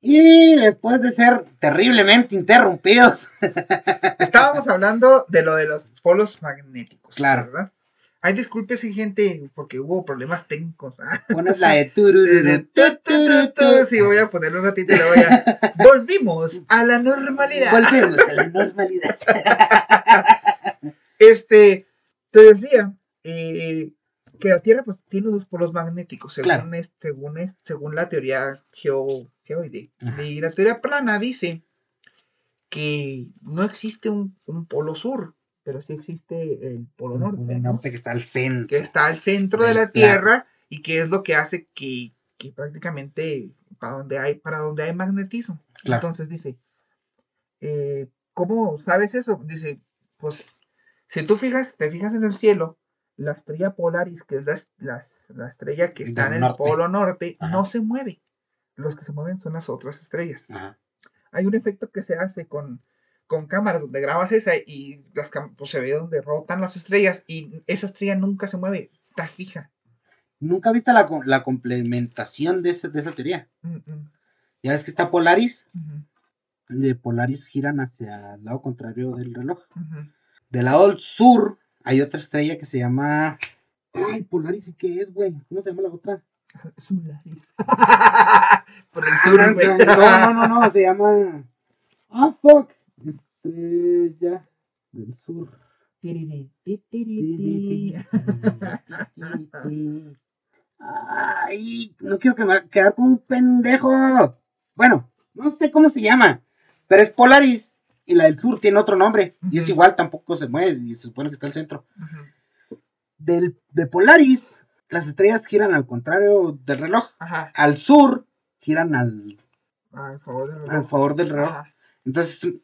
Y después de ser terriblemente interrumpidos. *laughs* Estábamos hablando de lo de los polos magnéticos. Claro. ¿verdad? Ay, discúlpese, gente, porque hubo problemas técnicos. ¿ah? Pones la de turururu, *laughs* Tu, tu, tu, tu. Sí, voy a ponerle un ratito y luego ya. *laughs* Volvimos a la normalidad. Volvemos a la normalidad. Este, te decía eh, que la Tierra pues tiene dos polos magnéticos, según, Claro. es- según, es- según la teoría geo, geoide. Ajá. Y la teoría plana dice que no existe un, un polo sur, pero sí existe el polo norte, El ¿no? norte que está al centro. que está al centro de la. Tierra y que es lo que hace que, que prácticamente para donde hay, para donde hay magnetismo. Claro. Entonces dice, eh, ¿cómo sabes eso? Dice, pues si tú fijas, te fijas en el cielo, la estrella Polaris, que es la, las- la estrella que está en el polo norte, Ajá. no se mueve. Los que se mueven son las otras estrellas. Ajá. Hay un efecto que se hace con, con cámaras donde grabas esa y las pues, se ve donde rotan las estrellas y esa estrella nunca se mueve, está fija. ¿Nunca viste la, la complementación de, ese- de esa teoría? Mm, mm, Ya ves que está Polaris. ujú, De Polaris giran hacia el lado contrario del reloj. Del lado del sur hay otra estrella que se llama. Ay, Polaris, ¿y qué es, güey? ¿Cómo se llama la otra? *laughs* Solaris. *laughs* Por el sur, Ah, güey. No, no, no, no, se llama. Ah, fuck. Estrella del sur. Ay, no quiero que me quedar como un pendejo. Bueno, no sé cómo se llama, pero es Polaris y la del sur tiene otro nombre y es igual, tampoco se mueve y se supone que está al centro. Del, de Polaris, las estrellas giran al contrario del reloj. Ajá, Al sur, giran al, a favor del al reloj. favor del reloj. Ajá. Entonces,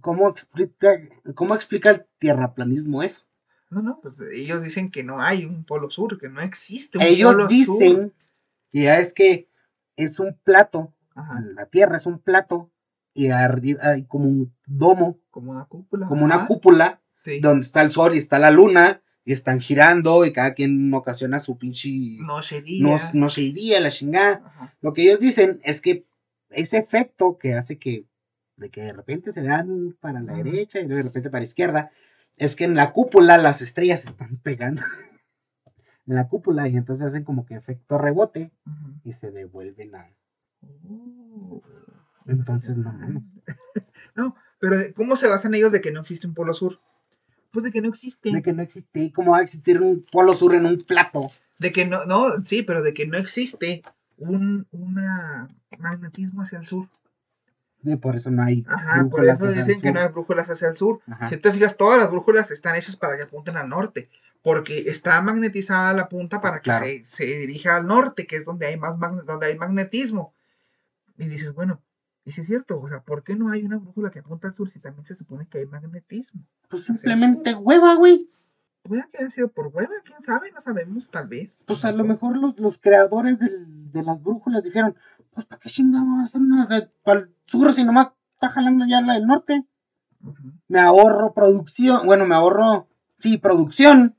¿cómo explica, ¿cómo explica el tierraplanismo eso? No, no, pues ellos dicen que no hay un polo sur, que no existe un Ellos polo dicen sur. que ya es que es un plato, Ajá, la Tierra es un plato y arriba hay como un domo, como una cúpula. como una cúpula sí. donde está el sol y está la luna y están girando y cada quien ocasiona su pinche No sería. no, no se iría la chingada. Ajá. Lo que ellos dicen es que ese efecto que hace que de que de repente se vean para la derecha y de repente para la izquierda, es que en la cúpula las estrellas se están pegando *laughs* en la cúpula y entonces hacen como que efecto rebote y se devuelven a... Oh. Entonces no mames. *laughs* No, pero ¿cómo se basan ellos de que no existe un polo sur? Pues de que no existe. De que no existe, ¿cómo va a existir un polo sur en un plato? De que no, no, sí, pero de que no existe un una magnetismo hacia el sur. Y por eso no hay... Ajá, por eso dicen que no hay brújulas hacia el sur. Ajá. Si te fijas, todas las brújulas están hechas para que apunten al norte, porque está magnetizada la punta para que Claro. se, se dirija al norte, que es donde hay más magne- donde hay magnetismo. Y dices, bueno, y si es cierto, o sea, ¿por qué no hay una brújula que apunta al sur si también se supone que hay magnetismo? Pues simplemente hueva, güey. Puede que haya sido por hueva, quién sabe, no sabemos, tal vez. Pues a lo mejor los, los creadores del- de las brújulas dijeron, pues ¿para qué chingamos hacer unas de, para el sur si nomás está jalando ya la del norte? Me ahorro producción, bueno, me ahorro, sí, producción.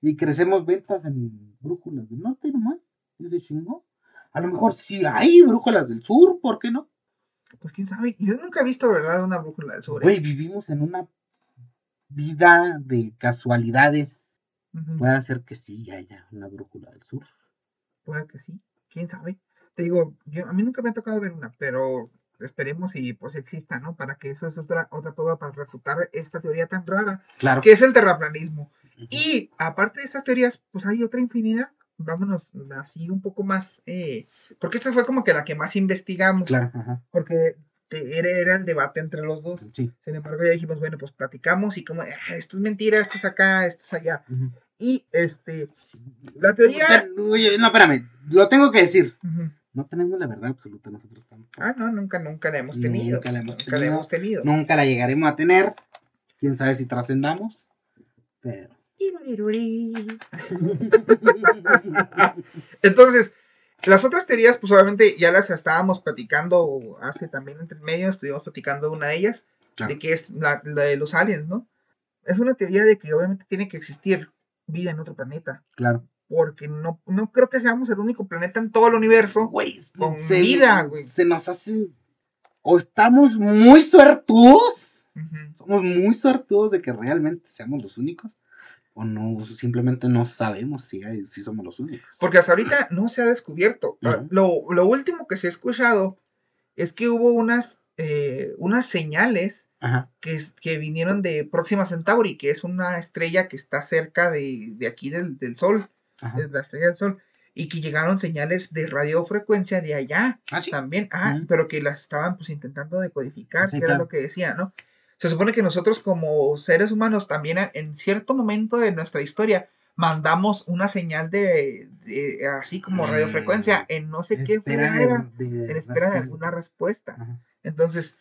Y crecemos ventas en brújulas del norte nomás. Y se chingó. A lo mejor sí hay brújulas del sur, ¿por qué no? Pues quién sabe, yo nunca he visto, ¿verdad?, una brújula del sur. ¿eh? Güey, vivimos en una vida de casualidades. Puede ser que sí haya una brújula del sur. Puede que sí, quién sabe. Te digo, yo, a mí nunca me ha tocado ver una, pero esperemos y pues exista, ¿no? Para que eso es otra, otra prueba para refutar esta teoría tan rara, Claro. que es el terraplanismo. Y aparte de estas teorías, pues hay otra infinidad. Vámonos así un poco más, eh, porque esta fue como que la que más investigamos, Claro, ajá. porque era, era el debate entre los dos. Sí. Sin embargo, ya dijimos, bueno, pues platicamos y como, "Ah, esto es mentira, esto es acá, esto es allá. Y este, la teoría... Oye, no, espérame, lo tengo que decir. No tenemos la verdad absoluta nosotros tampoco. Ah, no, nunca, nunca la hemos tenido. Nunca la hemos Nunca tenido. hemos tenido. Nunca la llegaremos a tener. Quién sabe si trascendamos. Pero. Entonces, las otras teorías, pues obviamente ya las estábamos platicando hace también entre medio, estuvimos platicando una de ellas, Claro. de que es la, la de los aliens, ¿no? Es una teoría de que obviamente tiene que existir vida en otro planeta, Claro. porque no, no creo que seamos el único planeta en todo el universo. Güey, Con vida, güey. Se nos hace. O estamos muy suertudos. Somos muy suertudos de que realmente seamos los únicos. O no, simplemente no sabemos si, hay- si somos los únicos. Porque hasta ahorita no se ha descubierto. Ah, lo, lo último que se ha escuchado es que hubo unas, eh, unas señales que, que vinieron de Próxima Centauri, que es una estrella que está cerca de, de aquí del, del Sol, de la estrella del Sol, y que llegaron señales de radiofrecuencia de allá Ah, sí. también, ah, pero que las estaban pues intentando decodificar, Sí, que era lo que decía, ¿no? Se supone que nosotros como seres humanos también en cierto momento de nuestra historia mandamos una señal de, de- así como Mm. radiofrecuencia en no sé qué era, en espera de alguna respuesta. Ajá. Entonces,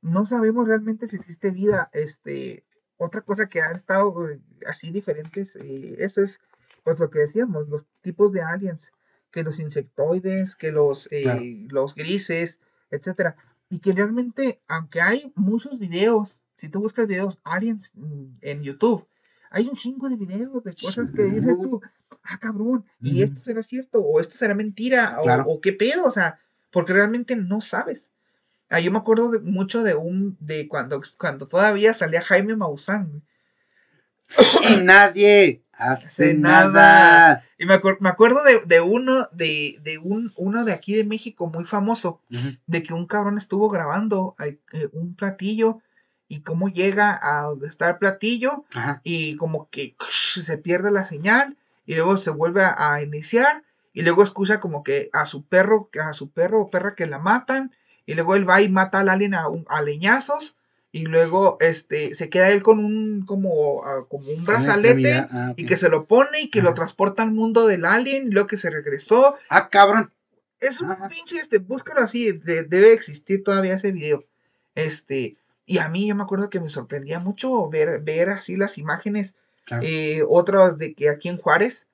no sabemos realmente si existe vida. Este, otra cosa que han estado eh, así diferentes, eh, eso es pues lo que decíamos, los tipos de aliens, que los insectoides, que los, eh, Claro. los grises, etcétera. Y que realmente, aunque hay muchos videos, si tú buscas videos aliens mm, en YouTube, hay un chingo de videos de cosas que dices tú, ah, cabrón, y esto será cierto, o esto será mentira, o, Claro. o qué pedo, o sea, porque realmente no sabes. Ah, yo me acuerdo de, mucho de un, de cuando, cuando todavía salía Jaime Maussan. Y *coughs* nadie hace nada. nada. Y me, acuer- me acuerdo de, de uno, de, de un, uno de aquí de México muy famoso, de que un cabrón estuvo grabando eh, un platillo y cómo llega a donde está el platillo Ajá. y como que se pierde la señal y luego se vuelve a, a iniciar y luego escucha como que a su perro, a su perro o perra que la matan y luego él va y mata al alien a, un- a leñazos y luego este se queda él con un como, ah, como un brazalete ah, y que se lo pone y que lo transporta al mundo del alien y luego que se regresó Ah, cabrón. es un Ajá. pinche, este, búscalo así, de- debe existir todavía ese video. Este, y a mí yo me acuerdo que me sorprendía mucho ver, ver así las imágenes. Claro. Eh, otras de que aquí en Juárez,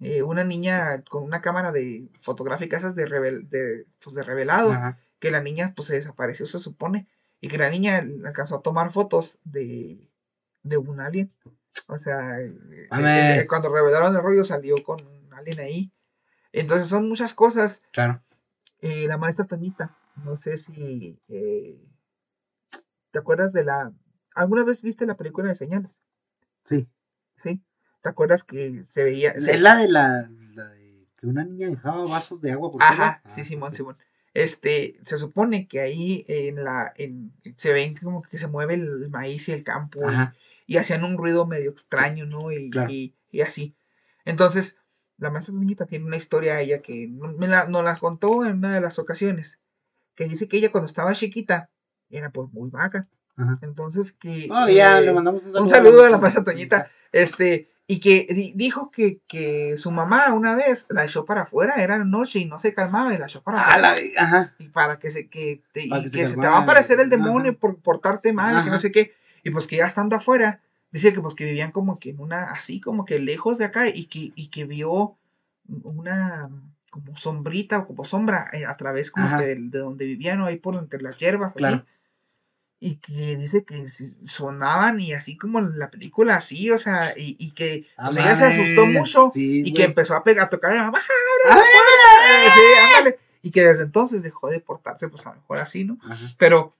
eh, una niña con una cámara de fotográfica esas de, revel- de, pues de revelado, Ajá. que la niña pues se desapareció, se supone, y que la niña alcanzó a tomar fotos de, de un alien. O sea, eh, eh, cuando revelaron el rollo salió con un alien ahí. Entonces son muchas cosas Claro. la maestra Toñita, no sé si eh, te acuerdas de la... ¿Alguna vez viste la película de señales? Sí. ¿Sí? ¿Te acuerdas que se veía... Es la de la, la de que una niña dejaba vasos de agua por Ajá, sí, Ah, Simón. Simón. Este, se supone que ahí en la, en, se ven como que se mueve el maíz y el campo y- y, hacían un ruido medio extraño, ¿no? Y, Claro. y, y así. Entonces, la maestra Toñita tiene una historia ella que no- me la, nos la contó en una de las ocasiones, que dice que ella cuando estaba chiquita era pues muy vaga. Ajá. Entonces que... Oh, ya, eh, le mandamos un saludo. un saludo a la maestra Toñita. Este, y que di- dijo que, que su mamá una vez la echó para afuera, era noche y no se calmaba y la echó para Ah, afuera. ajá. Y para que se, que te, Para y que se que se te va a aparecer el ajá. demonio por portarte mal, y que no sé qué. Y pues que ya estando afuera, dice que pues que vivían como que en una, así como que lejos de acá, y que, y que vio una como sombrita o como sombra eh, a través como que del- de, donde vivían o ahí por entre las hierbas, así. Y que dice que sonaban y así como la película, así, o sea, y, y que Ah, ella se asustó mucho sí, y que empezó a, pegar, a tocar a Ah, eh, sí. Y que desde entonces dejó de portarse, pues a lo mejor así, ¿no? Ajá. Pero,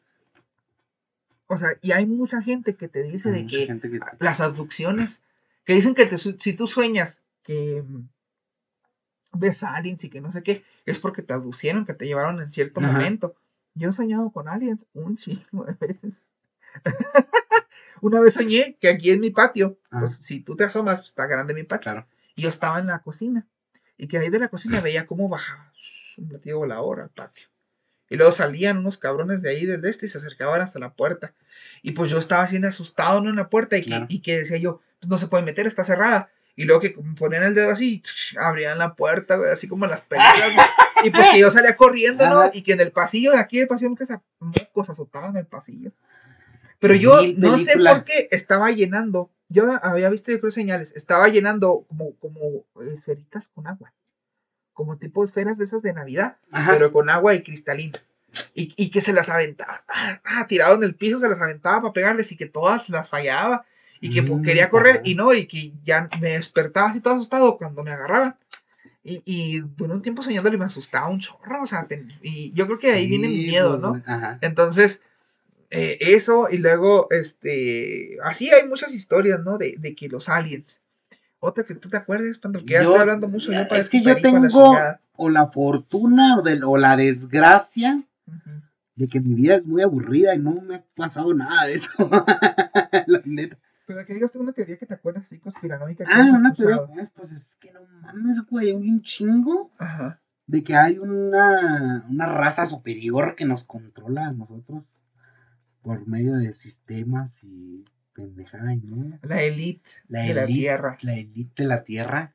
o sea, y hay mucha gente que te dice de que las abducciones, que dicen que te si tú sueñas que mm, ves a aliens y que no sé qué, es porque te abducieron, que te llevaron en cierto Ajá. momento. Yo he soñado con aliens un chingo de veces. *laughs* Una vez soñé que aquí en mi patio, Ajá. pues si tú te asomas, pues, está grande mi patio. Claro. Y yo estaba en la cocina. Y que ahí de la cocina veía cómo bajaba un platillo volador al patio. Y luego salían unos cabrones de ahí del este y se acercaban hasta la puerta. Y pues yo estaba así asustado ¿no? en la puerta y que, Claro. y que decía yo, pues no se puede meter, está cerrada. Y luego que ponían el dedo así, abrían la puerta, güey, así como en las películas. *laughs* y pues que yo salía corriendo, ¿no? Y que en el pasillo de aquí, del pasillo, se mocos azotaban en el pasillo. Pero yo no sé por qué estaba llenando. Yo había visto, yo creo, señales. Estaba llenando como, como esferitas con agua. Como tipo esferas de esas de Navidad, Ajá. pero con agua y cristalinas. Y, y que se las aventaba, ah, ah, tirado en el piso, se las aventaba para pegarles y que todas las fallaba. Y que pues, quería correr y no, y que ya me despertaba así todo asustado cuando me agarraban. Y, y duré un tiempo soñándolo y me asustaba un chorro. O sea, te- y yo creo que de ahí viene mi Sí, miedo, pues, ¿no? Ajá. Entonces, eh, eso, y luego, este, así hay muchas historias, ¿no? De, de que los aliens. Otra que tú te acuerdes, Pandro, que ya estoy hablando mucho. Yo es que yo la tengo chingada. o la fortuna o, del- o la desgracia de que mi vida es muy aburrida y no me ha pasado nada de eso. *laughs* la neta. Pero que digas tú una teoría que te acuerdas así conspiranoica. que Ah, una teoría. escuchado. Pues es que no mames, güey. Hay un chingo Ajá. de que hay una, una raza superior que nos controla a nosotros por medio de sistemas y pendejada no. La elite La de la Tierra. la elite de la tierra.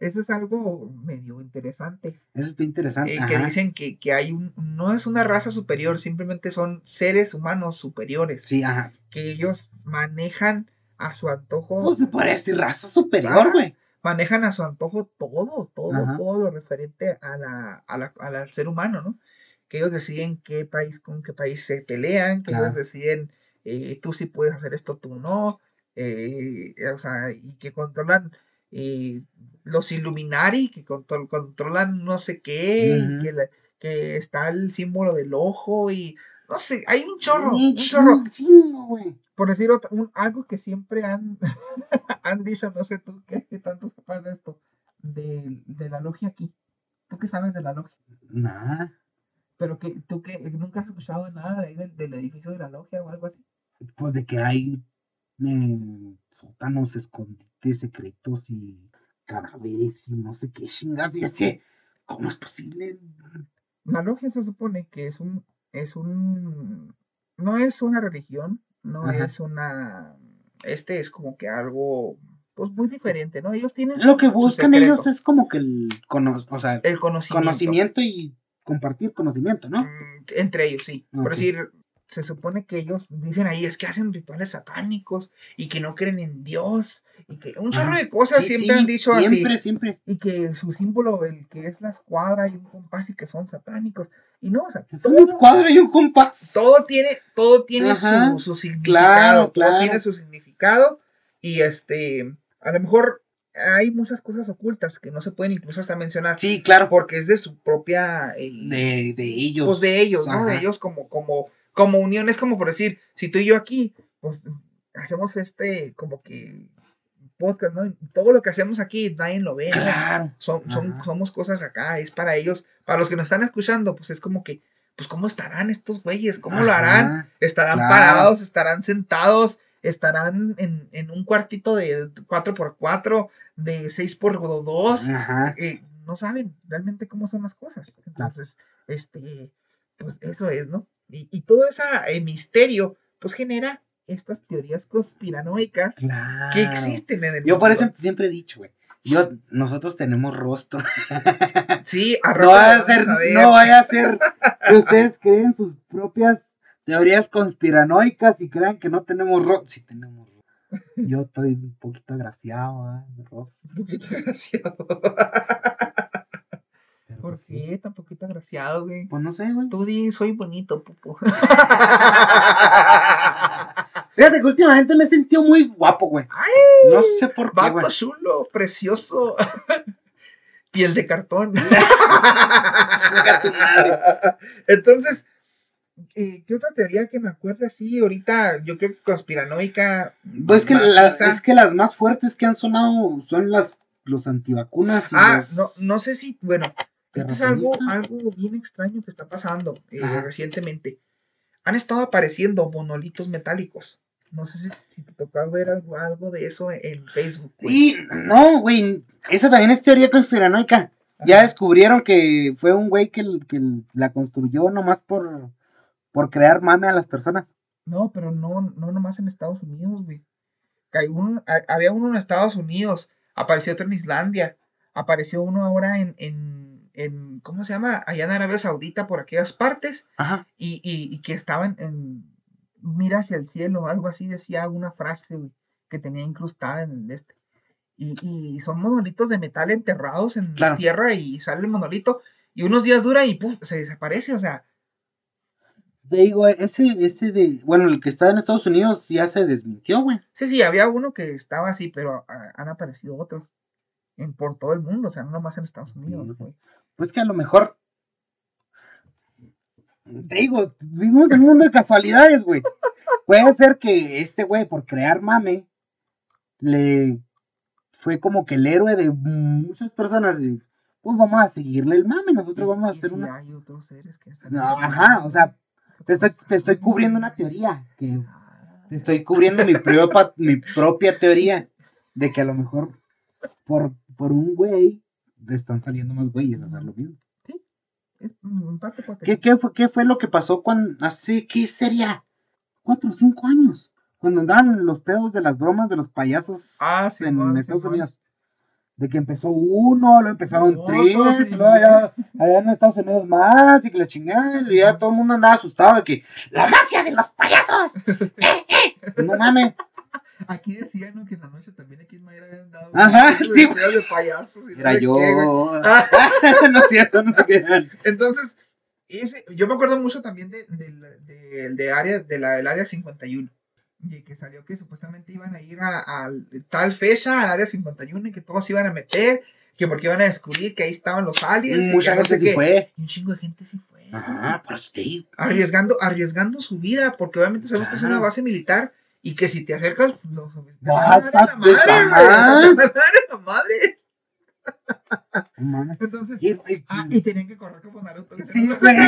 Eso es algo medio interesante. Eso está interesante. eh, que dicen que, que hay un. No es una raza superior, simplemente son seres humanos superiores. Sí, ajá. Que ellos manejan a su antojo. Pues me parece raza superior, güey. manejan a su antojo todo, todo, Ajá. todo lo referente a la, a la- a la- al ser humano, ¿no? que ellos deciden qué país con qué país se pelean, que ellos deciden eh, tú sí puedes hacer esto, tú no, eh, o sea, y que controlan eh, los Illuminati, que contro- controlan no sé qué, y que, la- que está el símbolo del ojo y no sé, hay un chorro, Sí, un chorro. Por decir un- algo que siempre han, *laughs* han dicho, no sé tú qué, qué tanto sepas de esto, de, de la logia aquí. ¿Tú qué sabes de la logia? Nada. Pero que tú que nunca has escuchado nada de ahí del, del edificio de la logia o algo así. Pues de que hay eh, sótanos, secretos y cadáveres y no sé qué chingas. Y sé, ¿cómo es posible? La logia se supone que es un, es un, no es una religión, no Ajá. es una, este es como que algo, pues muy diferente, ¿no? Ellos tienen Lo que buscan ellos es como que el, cono- o sea, el conocimiento. conocimiento y compartir conocimiento, ¿no? Mm, Entre ellos, sí. Por Ok. decir, se supone que ellos dicen ahí es que hacen rituales satánicos y que no creen en Dios y que un chorro de cosas Sí, siempre sí, han dicho Siempre, así. siempre. Y que su símbolo, el que es la escuadra y un compás y que son satánicos. Y no, o sea, Es todo, un escuadro y un compás. todo tiene, todo tiene Ajá. su, su significado. Claro, Todo claro. tiene su significado. Y este, a lo mejor hay muchas cosas ocultas que no se pueden incluso hasta mencionar. Sí, claro. Porque es de su propia eh, De, de ellos. pues de ellos, ¿no? De ellos como, como, como unión, es como por decir, si tú y yo aquí, pues hacemos este, como que podcast, ¿no? Todo lo que hacemos aquí, nadie lo ve, ¿no? Claro. Son, son, somos cosas acá, es para ellos, para los que nos están escuchando, pues es como que, pues cómo estarán estos güeyes, cómo lo harán, estarán claro. parados, estarán sentados, estarán en, en un cuartito de 4x4, de 6x2, Ajá. eh, no saben realmente cómo son las cosas. Entonces, este, pues eso es, ¿no? Y, y todo ese misterio, pues genera estas teorías conspiranoicas Claro. que existen en el Yo por eso siempre he dicho, güey. Yo, nosotros tenemos rostro. *laughs* Sí, a No vaya a ser, no vaya a ser que ustedes creen sus propias teorías conspiranoicas y crean que no tenemos rostro. Sí tenemos rostro. Yo estoy un poquito agraciado, ¿eh? Un poquito agraciado. *laughs* pero ¿Por pues sí. qué tan poquito agraciado, güey? Pues no sé, güey. Tú di, soy bonito, pupo. *laughs* Fíjate que últimamente me he sentido muy guapo, güey. No sé por qué. Vato chulo, precioso. *laughs* Piel de cartón. *laughs* Entonces, eh, ¿qué otra teoría que me acuerdo así ahorita? Yo creo que conspiranoica. Pues que las, es que las más fuertes que han sonado son las los antivacunas y Ah, los no, no sé si, bueno, es algo, terraplanistas. algo bien extraño que está pasando eh, recientemente. Han estado apareciendo monolitos metálicos. No sé si, si te tocó ver algo, algo de eso en Facebook. güey. Y no, güey, esa también es teoría conspiranoica. Ya Ajá. descubrieron que fue un güey que, que la construyó nomás por, por crear mame a las personas. No, pero no, no nomás en Estados Unidos, güey. Que hay uno- ha- había uno en Estados Unidos, apareció otro en Islandia, apareció uno ahora en, en, en ¿cómo se llama? Allá en Arabia Saudita, por aquellas partes, Ajá. y, y, y que estaban en, mira hacia el cielo, algo así decía una frase, güey, que tenía incrustada en el este. Y, y son monolitos de metal enterrados en Claro. la tierra y sale el monolito, y unos días dura y puf, se desaparece, o sea, Te digo, ese, ese de, bueno, el que está en Estados Unidos ya se desmintió, güey. Sí, sí, había uno que estaba así, pero ah, han aparecido otros en, por todo el mundo, o sea, no nomás en Estados Unidos, güey. Pues que a lo mejor. Te digo, vivimos en un mundo de casualidades, güey. Puede ser que este güey, por crear mame, le fue como que el héroe de muchas personas. y, pues vamos a seguirle el mame, nosotros vamos a hacer si una. hay otros seres que están... No, ajá, o sea, Te estoy, te estoy cubriendo una teoría. Que te estoy cubriendo mi, propia- mi propia teoría. De que a lo mejor por, por un güey están saliendo más güeyes a hacer lo mismo. Es, en parte porque ¿Qué, qué, fue, ¿Qué fue lo que pasó cuando hace, qué sería? Cuatro o cinco años. Cuando andaban los pedos de las bromas de los payasos Ah, en Simón, Estados. Unidos. De que empezó uno, luego empezaron tres, sí. luego allá, allá en Estados Unidos más, y que la chingada, y ya todo el mundo andaba asustado de que ¡La mafia de los payasos! *laughs* ¡Eh, eh! No mames. Aquí decían ¿no? que en la noche también aquí en Mayra habían dado Ajá, sí, de payasos. y Era yo. qué, *laughs* no es cierto, no sé qué. *laughs* Entonces, ese- yo me acuerdo mucho también de, de, de- de área, de la, del área 51. Y que salió que supuestamente iban a ir a, a tal fecha al área 51 y que todos se iban a meter, que porque iban a descubrir que ahí estaban los aliens. Mucha gente sí fue. Un chingo de gente sí fue. Ajá, eso te digo. Arriesgando, arriesgando su vida, porque obviamente sabemos que es una base militar y que si te acercas, los te Vas van a dar a la madre. Te van a dar en la madre. No mames. Entonces, güey. ah, y tenían que correr como Naruto. Sí, güey. güey.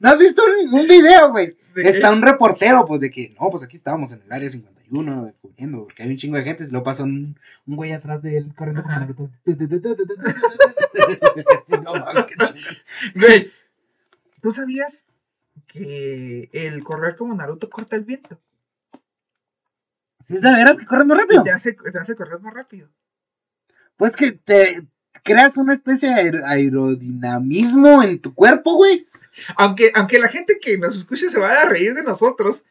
¿No has visto un video, güey? Está un reportero, pues, de que, no, pues aquí estábamos en el área 51, descubriendo, porque hay un chingo de gente, y luego pasa un, un güey atrás de él corriendo como. Naruto. No mames, qué chingón. Güey, ¿tú sabías que el correr como Naruto corta el viento? ¿Sí es de veras que corre Y rápido? te hace, te hace correr más rápido. Pues que te creas una especie de aer- aerodinamismo en tu cuerpo, güey. Aunque, aunque la gente que nos escuche se vaya a reír de nosotros,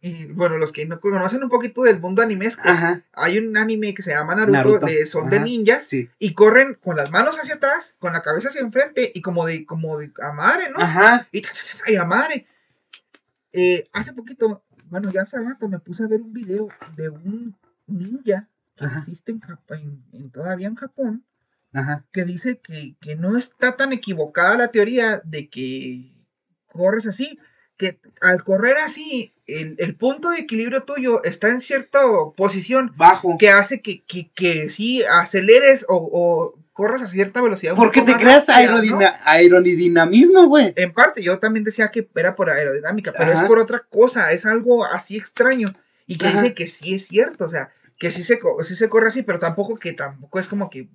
y bueno, los que no conocen un poquito del mundo animesco, Ajá, hay un anime que se llama Naruto, Naruto, de son de ninjas sí. y corren con las manos hacia atrás, con la cabeza hacia enfrente y como de como de a madre, ¿no? Ajá. Y, ta, ta, ta, ta, y a madre. Eh, hace poquito, bueno, ya hace rato me puse a ver un video de un ninja que Ajá. existe en, Jap- en- en- todavía en Japón que dice que, que no está tan equivocada la teoría de que corres así, que al correr así, el, el punto de equilibrio tuyo está en cierta posición Bajo. que hace que, que, que sí aceleres o, o corras a cierta velocidad. Porque te creas rápida, ¿no? aerodina- aerodinamismo, güey. En parte, yo también decía que era por aerodinámica, pero Ajá. es por otra cosa, es algo así extraño. Y que Ajá. dice que sí es cierto, o sea, que sí se, sí se corre así, pero tampoco que tampoco es como que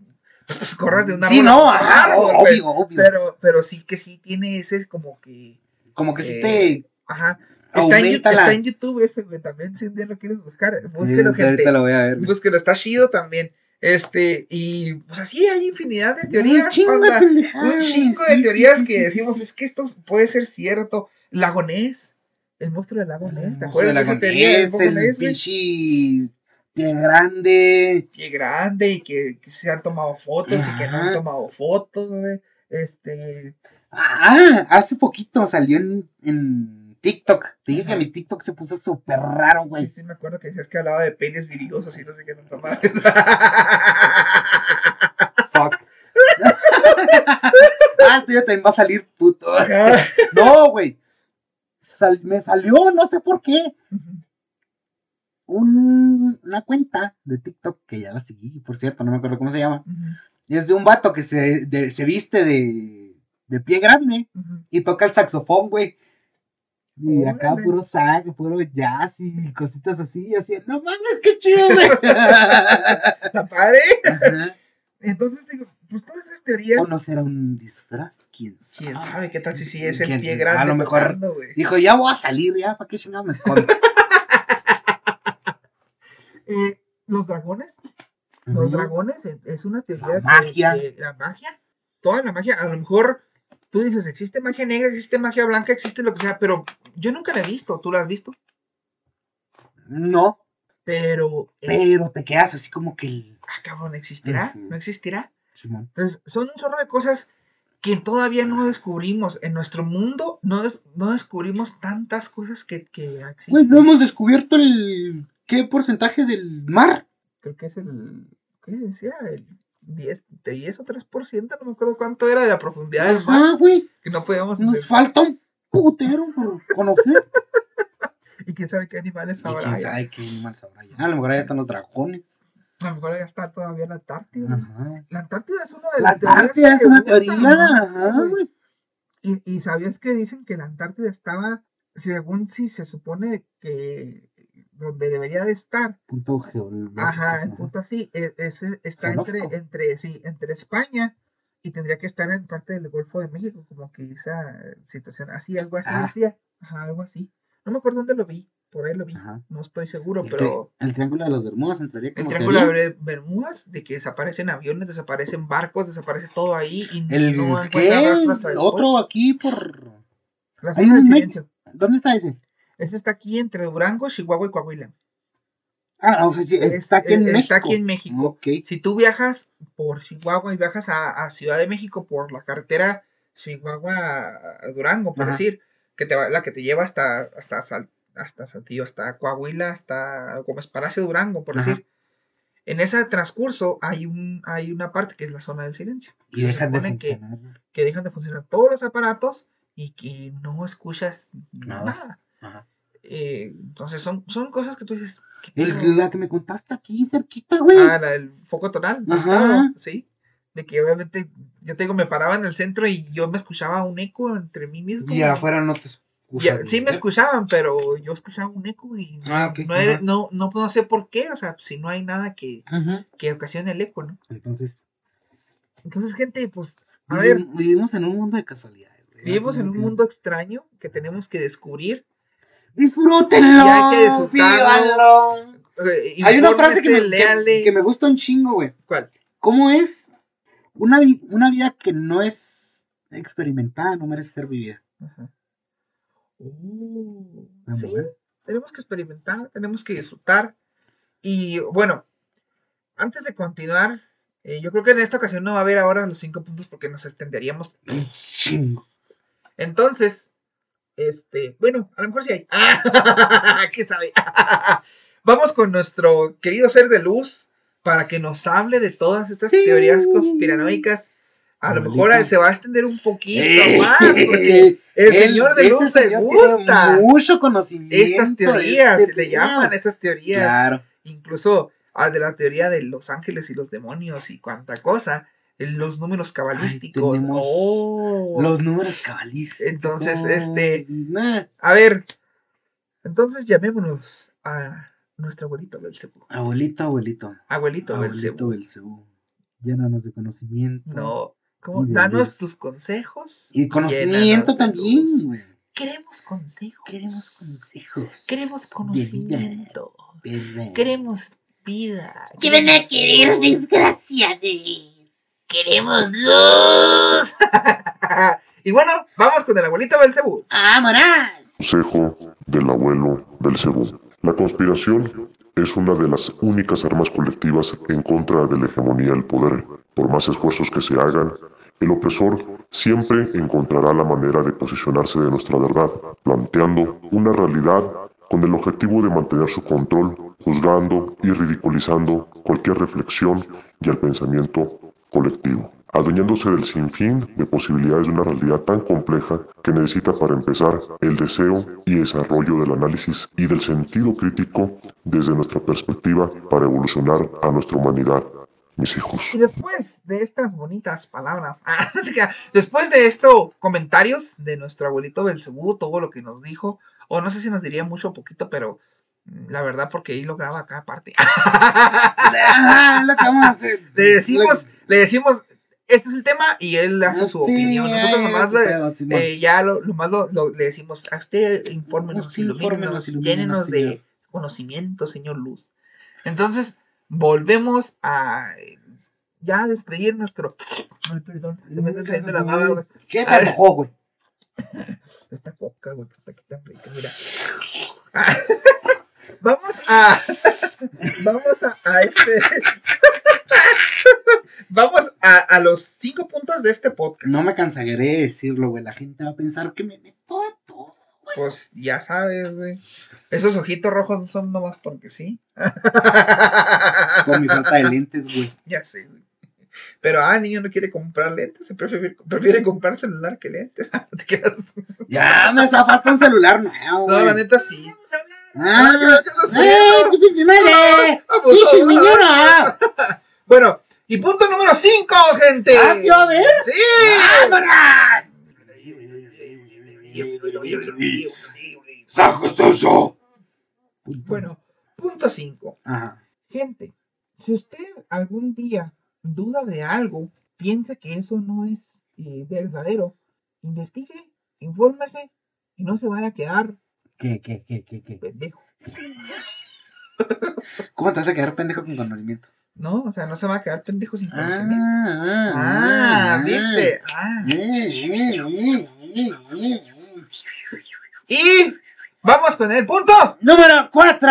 pues, corras de una Sí, no, ajá, árbol, obvio, güey. obvio. Pero, pero sí que sí tiene ese como que. Como que si eh, te. Ajá. Está en, la- está en YouTube ese, güey, también si un día lo quieres buscar. Sí, Búsquelo, gente. ahorita lo voy a ver. Búsquelo, está chido también. Este, y pues así hay infinidad de Un teorías. chingo de banda. pendejadas, Un chingo sí, de sí, teorías sí, que sí, decimos, sí, es que esto puede ser cierto. Lagonés, el monstruo del lago Ness, ¿te El acuerdas de esa teoría es el pinche pie grande. Pie grande y que, que se han tomado fotos y que no han tomado fotos, güey. Este, Ah, hace poquito salió en, en TikTok. Te dije que mi TikTok se puso súper raro, sí, güey. sí me acuerdo que decías que hablaba de penes viriosos y no sé qué tanta madre. *laughs* Fuck. *laughs* ah, el tuyo también va a salir puto. *laughs* No, güey. Sal- me salió, no sé por qué, un- una cuenta de TikTok que ya la seguí, por cierto, no me acuerdo cómo se llama. Es de un vato que se, de- se viste de, de pie grande y toca el saxofón, güey. Y acá puro sax, puro jazz y cositas así, y así, no mames, qué chido, güey. *laughs* ¿Está padre? Ajá. Entonces digo, pues todas esas teorías. O no será un disfraz, quién sabe. ¿Quién sabe qué tal si sí es el ¿Quién pie grande A lo mejor tocando, güey? dijo, ya voy a salir, ya, ¿para qué chingado me escondo? *laughs* Eh, los dragones, los dragones es, es una teoría La que- magia. que la magia, toda la magia, a lo mejor tú dices, existe magia negra, existe magia blanca, existe lo que sea, pero yo nunca la he visto, tú la has visto, No, pero, eh, pero te quedas así como que el... ah, cabrón, ¿existirá? ¿No existirá? Simón. Entonces, son un chorro de cosas que todavía no descubrimos. En nuestro mundo no, des- no descubrimos tantas cosas que, que existen. Güey, no hemos descubierto el... ¿Qué porcentaje del mar? Creo que es el. ¿Qué decía? El 10, 10 o 3%, no me acuerdo cuánto era de la profundidad del mar. Ajá, güey. Que no podíamos Nos entender. falta un putero por conocer. *laughs* Y quién sabe qué animales habrá. quién sabe qué animal sabrá ya. A lo mejor allá están los dragones. A lo mejor allá está todavía la Antártida. Ajá. La Antártida es una de La las teorías Antártida es una teoría. Ajá, güey. Y, y sabías que dicen que la Antártida estaba, según si se supone que donde debería de estar, Punto geológico. Ajá, el punto así, e- ese está entre, Geológico. entre, sí, entre España y tendría que estar en parte del Golfo de México, como que esa situación, así, algo así Ah. decía, ajá, algo así. No me acuerdo dónde lo vi, por ahí lo vi, Ajá. no estoy seguro, El, pero el triángulo de las Bermudas entraría el como Triángulo de teoría. Ber- Bermudas, de que desaparecen aviones, desaparecen barcos, desaparece todo ahí y El no encuentran rastro hasta El después. otro aquí por. La zona del silencio. ¿Dónde está ese? Ese está aquí entre Durango, Chihuahua y Coahuila. Ah, o sea, sí, Es- está aquí en México. está aquí en México. Ok. Si tú viajas por Chihuahua y viajas a, a Ciudad de México por la carretera Chihuahua a Durango, por Ajá. decir, que te va, la que te lleva hasta, hasta, Sal- hasta Saltillo, hasta Coahuila, hasta Gómez Palacio Durango, por Ajá. decir. En ese transcurso hay un, hay una parte que es la zona del silencio. Y Se dejan de supone que, dejan de funcionar todos los aparatos y que no escuchas nada. Ajá. Eh, entonces son, son cosas que tú dices. la que me contaste aquí cerquita, güey. Ah, la- el foco tonal. Ajá. Sí. De que obviamente, yo te digo, me paraba en el centro y yo me escuchaba un eco entre mí mismo. y afuera no te Ya, escuchas. sí me escuchaban, pero yo escuchaba un eco y no, Ah, ok, no, era- no, no, no sé por qué, o sea, si no hay nada que, Ajá. que ocasione el eco, ¿no? Entonces, Entonces, gente, pues, a ver, vivimos en un mundo de casualidades. vivimos en un que- mundo extraño que tenemos que descubrir. ¡Disfrútenlo! Y hay que disfrutarlo. ¡Vívanlo! Eh, Hay una frase que me, infórmese, que- léale. que me gusta un chingo, güey. ¿Cuál? ¿Cómo es una, vi- una vida que no es experimentada, no merece ser vivida? Ajá. Oh, sí, tenemos que experimentar, tenemos que disfrutar. Y bueno, antes de continuar, eh, yo creo que en esta ocasión no va a haber ahora los cinco puntos porque nos extenderíamos. Chingo. Entonces, este, bueno, a lo mejor sí hay. *laughs* ¡Ah! ¿Qué sabe? *laughs* Vamos con nuestro querido ser de luz para que nos hable de todas estas Sí. teorías conspiranoicas. A lo mejor se va a extender un poquito Eh, más porque *laughs* el señor de este luz le señor tiene gusta Mucho conocimiento. estas teorías, este le pedo. llaman estas teorías, Claro. incluso al de la teoría de los ángeles y los demonios y cuánta cosa, los números cabalísticos. tenemos Oh. Los números cabalísticos. Entonces, este- Nah. A ver, entonces llamémonos a nuestro abuelito Belcebú. Abuelito, abuelito. Abuelito, Abuelito Belcebú. Llénanos de conocimiento. No, danos tus consejos. Y conocimiento también, güey. Queremos consejos. Queremos consejos. Queremos conocimiento. Queremos vida. ¿Qué van a querer, desgraciados? Queremos luz. *laughs* y bueno, vamos con el abuelito Belcebú. ¡Vámonos! Consejo del abuelo Belcebú. La conspiración es una de las únicas armas colectivas en contra de la hegemonía del poder. Por más esfuerzos que se hagan, el opresor siempre encontrará la manera de posicionarse de nuestra verdad, planteando una realidad con el objetivo de mantener su control, juzgando y ridiculizando cualquier reflexión y el pensamiento colectivo, adueñándose del sinfín de posibilidades de una realidad tan compleja que necesita para empezar el deseo y desarrollo del análisis y del sentido crítico desde nuestra perspectiva para evolucionar a nuestra humanidad, mis hijos. Y después de estas bonitas palabras, *laughs* ah, después de estos comentarios de nuestro abuelito Belcebú, todo lo que nos dijo, o no sé si nos diría mucho o poquito, pero la verdad, porque ahí lo graba acá aparte. Ah, *laughs* lo que vamos a hacer. le decimos, le decimos, este es el tema, y él hace su Sí, opinión. Nosotros ya, nomás ya, le- eh, ya lo, lo más lo, lo- le decimos, a usted infórmenos, Usted ilumínenos, llénenos de señor. conocimiento, señor Luz. Entonces, volvemos a ya despedir nuestro. Ay, perdón, se me está saliendo la baba, güey. ¿Qué te güey? *laughs* Esta coca, güey, que está aquí tan rica, mira. *laughs* vamos a. *laughs* vamos a, a este. *laughs* vamos a, a los cinco puntos de este podcast. No me cansaré de decirlo, güey. La gente va a pensar que me meto de todo. Pues ya sabes, güey. Esos ojitos rojos no son nomás porque sí. Con mi *laughs* falta de lentes, güey. ya sé, güey. Pero, ah, niño no quiere comprar lentes, prefiere, prefiere comprar celular que lentes. Te. Ya me falta un celular nuevo, No, güey. la neta sí. Ah, ¡Eh, no. tu pinche madre! Abusador. ¡Pinche minero! Bueno, y punto número 5, gente. Ah, ¿sí a haber? Sí. ¡Sacos eso! Bueno, punto 5. Ajá. Gente, si usted algún día duda de algo, piensa que eso no es eh, verdadero, investigue, infórmese y no se vaya a quedar ¿Qué, qué, qué, qué, qué? pendejo. ¿Cómo te vas a quedar pendejo con conocimiento? No, o sea, no se va a quedar pendejo sin Ah, conocimiento. ah, Ah, ah, viste. Ah. Eh, eh, eh, eh, eh. Y vamos con el punto. Número 4.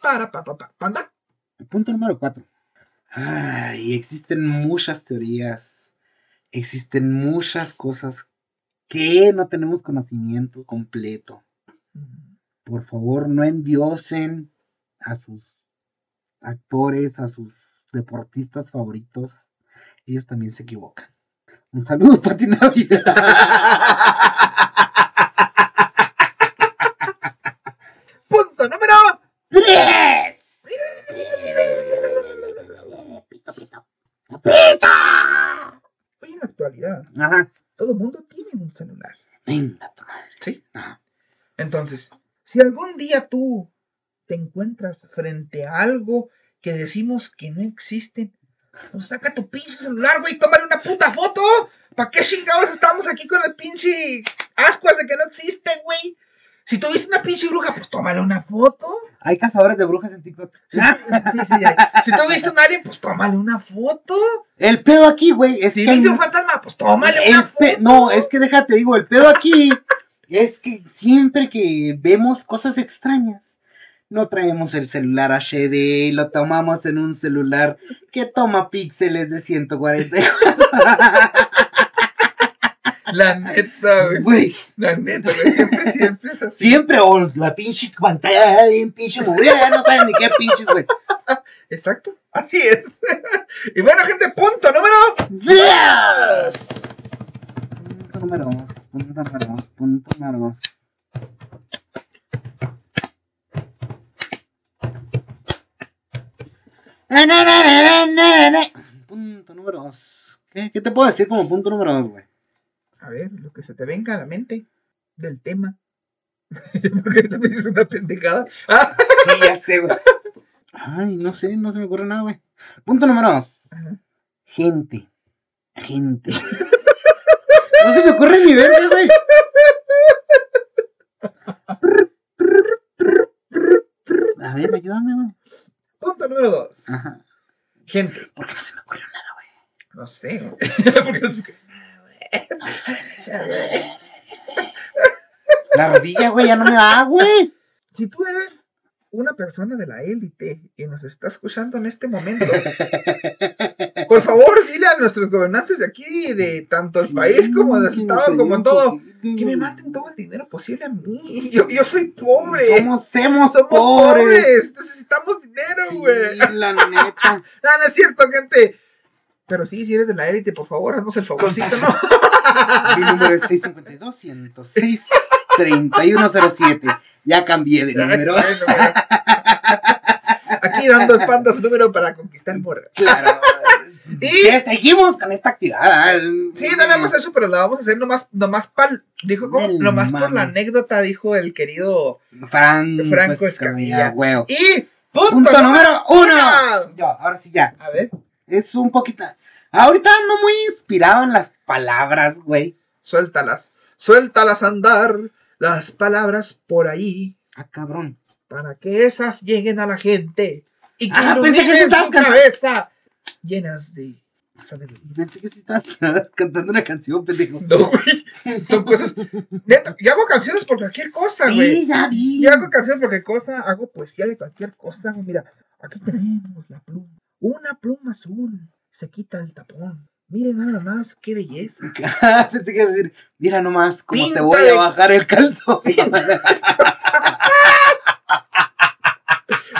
Para, pa, pa, pa, panda. Punto número 4. Ay, existen muchas teorías, existen muchas cosas que no tenemos conocimiento completo. Por favor, no endiosen a sus actores, a sus deportistas favoritos. Ellos también se equivocan. Un saludo, *laughs* Pati Navidad. Actualidad, Ajá. todo mundo tiene un celular. Venga, tu madre. ¿Sí? Ajá. Entonces, si algún día tú te encuentras frente a algo que decimos que no existen, pues saca tu pinche celular, güey, y tómale una puta foto. ¿Para qué chingados estamos aquí con el pinche ascuas de que no existen, güey? Si tú viste una pinche bruja, pues tómale una foto. Hay cazadores de brujas en TikTok. Sí, sí, ya. Si tú viste un alien, pues tómale una foto. El pedo aquí, güey, es Si que. viste un fantasma, pues tómale una foto. No, es que déjate, digo, el pedo aquí es que siempre que vemos cosas extrañas, no traemos el celular HD y lo tomamos en un celular que toma píxeles de 140. La neta, güey. Güey, La neta, güey. Siempre, siempre es así. siempre, o la pinche pantalla bien pinche movida, ya no saben ni qué pinches, güey. Exacto. Así es. y bueno, gente, punto número. ¡Dios! Punto número dos, punto número dos, punto número dos. Na, na, na, na, na, na, na. Punto número dos. ¿Qué, qué te puedo decir como punto número dos, güey? A ver, lo que se te venga a la mente del tema. *laughs* Porque me dices una pendejada. Ah, *laughs* Sí, ya sé, güey. Ay, no sé, no se me ocurre nada, güey. Punto número dos. Ajá. Gente. Gente. *laughs* No se me ocurre ni verga, güey. A ver, ayúdame, güey. Punto número dos. Ajá. Gente. ¿Por qué no se me ocurrió nada, güey? No sé, güey. Porque no sé. *laughs* La rodilla, güey, ya no me da, güey. Si tú eres una persona de la élite y nos está escuchando en este momento, *laughs* por favor, dile a nuestros gobernantes de aquí, de tanto el país como del estado, como todo, que me manden todo el dinero posible a mí. Yo, yo soy pobre. Somos, somos, Somos pobres. pobres. Necesitamos dinero, güey. la neta. No, *laughs* no es cierto, gente. Pero sí, si eres de la élite, por favor, haznos el favorcito, ¿no? *laughs* Mi número es 652-106-3107. Ya cambié de número. Aquí dando el panda su número para conquistar morras. Claro. Y- Ya seguimos con esta actividad. Sí, no hecho, pero la vamos a hacer nomás, nomás pal, dijo como, nomás por la anécdota, dijo el querido. Franco, Franco Escamilla, Escamilla. Y punto, Punto número uno. uno. Yo, ahora sí ya. A ver, Es un poquito. Ahorita ando muy inspirado en las palabras, güey. suéltalas, suéltalas andar, las palabras por ahí, Ah, cabrón. para que esas lleguen a la gente y que Ah, pensé que estabas cabeza llenas de. Pensé que estabas *laughs* cantando una canción, pendejo. No, güey, son cosas. Neta, yo hago canciones por cualquier cosa, güey. Sí, ya vi. Yo hago canciones por cualquier cosa, hago poesía de cualquier cosa. güey. Mira, aquí tenemos la pluma. Una pluma azul. Se quita el tapón. Miren nada más, qué belleza. *laughs* Pensé que ibas a decir, mira nomás cómo te voy de- a bajar el calzón. *laughs*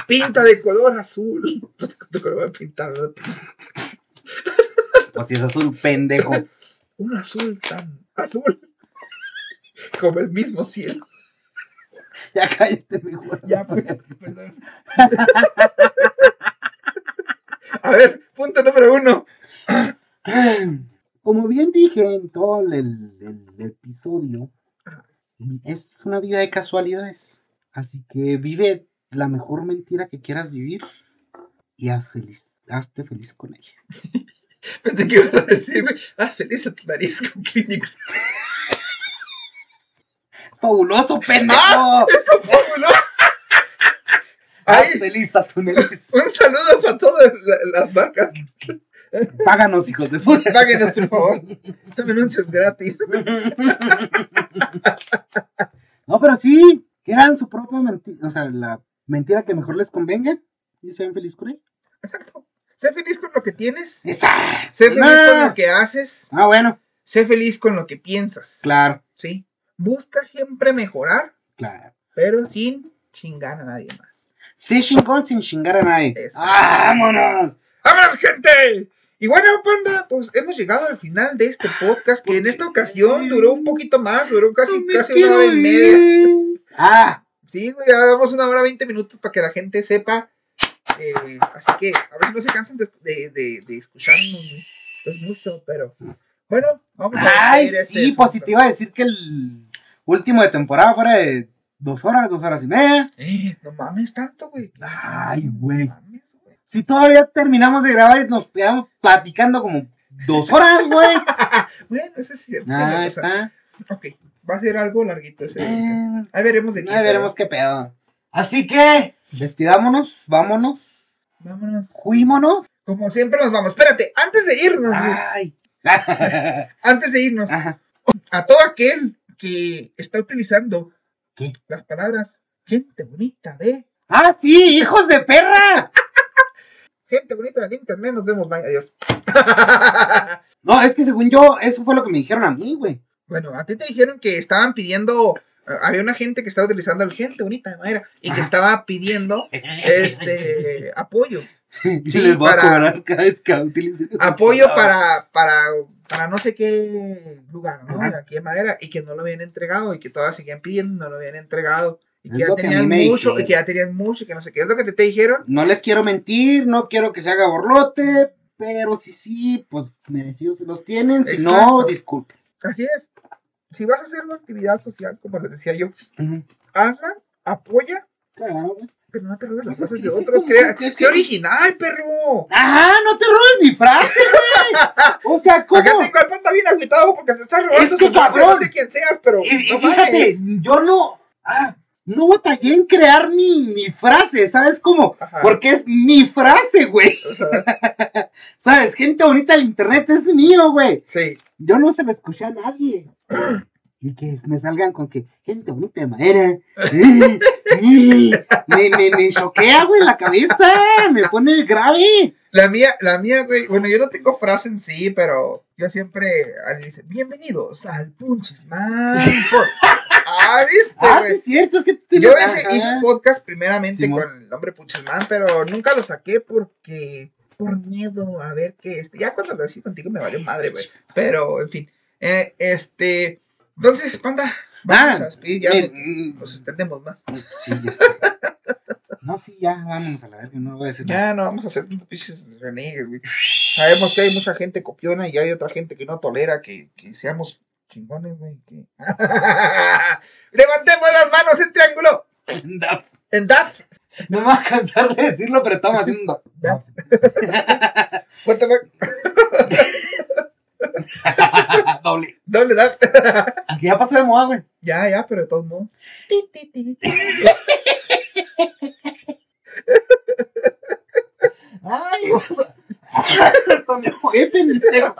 Pinta de color azul. *laughs* Cuánto color voy a pintar, pues si es azul, pendejo. Un azul tan azul. Como el mismo cielo. Ya cállate, mejor. Ya, pues, perdón. A ver, punto número uno. *clears throat* Como bien dije en todo el, el- el episodio, es una vida de casualidades. Así que vive la mejor mentira que quieras vivir y haz feliz, hazte feliz con ella. *laughs* Pensé que ibas a decirme, haz feliz a tu nariz con Kleenex. *laughs* ¡Fabuloso, pendejo! *laughs* ¡Ah! ¡Fabuloso! Haz Ay, feliz a tu nariz. un saludo para todas la- las marcas. Páganos, hijos de puta. Páguenos, por favor. Son anuncios gratis. No, pero sí, quieran su propia mentira, o sea, la mentira que mejor les convenga y sean felices con ella. Exacto. Sé feliz con lo que tienes. Esa. Sé feliz con lo que haces. Ah, bueno, Sé feliz con lo que piensas. claro, ¿Sí? Busca siempre mejorar, claro. pero sin chingar a nadie más. Sí, chingón sin chingar a nadie. ¡Vámonos! ¡Vámonos, gente! Y bueno, panda, pues hemos llegado al final de este podcast que en esta ocasión duró un poquito más, duró casi, No casi una hora y media. Ah, Sí, güey, ya damos una hora veinte minutos para que la gente sepa. Eh, así que a ver si no se cansan de, de, de, de escucharnos. güey. Es mucho, pero bueno, vamos a ay, despedir este sí, asunto. te iba a decir que el último de temporada fuera de dos horas, dos horas y media. Eh, no mames tanto, güey. Ay, güey. No mames, güey. Si todavía terminamos de grabar y nos quedamos platicando como dos horas, güey. *laughs* Bueno, eso es cierto. Ah, está. Ok, va a ser algo larguito ese. Eh, Ahí veremos de qué. Ahí veremos qué pedo. Así que, despidámonos, vámonos, Vámonos. juímonos. Como siempre nos vamos. Espérate, antes de irnos, güey. Ay. *laughs* Antes de irnos. Ajá. a todo aquel que está utilizando ¿Qué? las palabras gente bonita de Ah, sí, hijos de perra. gente bonita del internet, nos vemos, bye, adiós. *laughs* No, es que según yo, eso fue lo que me dijeron a mí, güey. bueno, a ti te dijeron que estaban pidiendo, había una gente que estaba utilizando el gente bonita de madera y que estaba pidiendo este *laughs* apoyo, Sí, les voy para- a cobrar cada vez que utilicen. apoyo para, para, para no sé qué lugar, ¿no? Ajá. Aquí en madera y que no lo habían entregado y que todas seguían pidiendo no lo habían entregado. Y que ya que tenían me mucho, y que ya tenían mucho, y que no sé qué. ¿Es lo que te, te dijeron? No les quiero mentir, no quiero que se haga borlote, pero si sí, pues merecidos los tienen. Si no, disculpen. Así es. Si vas a hacer una actividad social, como les decía yo, Ujú. hazla, apoya, Claro, pero no te robes las Pues frases es de otros. Crea, que- original, perro. Ajá, no te robes mi frase, güey. O sea, ¿cómo? Acá te cuerpo está bien agüitado porque te estás robando Es que, cabrón. no sé quién seas, pero Y, fíjate, yo no, ah, no batallé en crear mi, mi frase, ¿sabes cómo? Ajá. Porque es mi frase, güey. *laughs* ¿Sabes? Gente bonita del internet es mío, güey. Sí. Yo no se lo escuché a nadie. Y que me salgan con que gente bonita de madera. *laughs* Eh, eh, me, me, me choquea, güey, la cabeza. Me pone grave. La mía, la mía, güey, bueno, yo no tengo frase en sí, pero yo siempre dice, bienvenidos al Punches Man. Podcast". ah, viste, Ah, güey. sí, es cierto, es que te Yo hice, hice podcast primeramente Simón. con el nombre Puchesman, pero nunca lo saqué porque por miedo a ver que este, ya cuando lo decí contigo me valió madre, güey. Pero, en fin, eh, este, entonces, panda, vamos Ah, a despedir, ya me- nos extendemos más. Sí, ya sé. No, sí, ya, vamos a la verga, no voy a decir nada. Ya no vamos a hacer tantos pinches renegues, güey. Sabemos que hay mucha gente copiona y hay otra gente que no tolera que, que seamos chingones, güey. que- *laughs* Levantemos las manos en triángulo. Da- En DAF. No me va a cansar de decirlo, pero estamos haciendo. Ya. What the fuck? *laughs* Doble. Doble DAF. Aquí *laughs* ya pasó de moda, güey. Ya, ya, pero de todos modos. Ay, *laughs* esto me jugué, pendejo.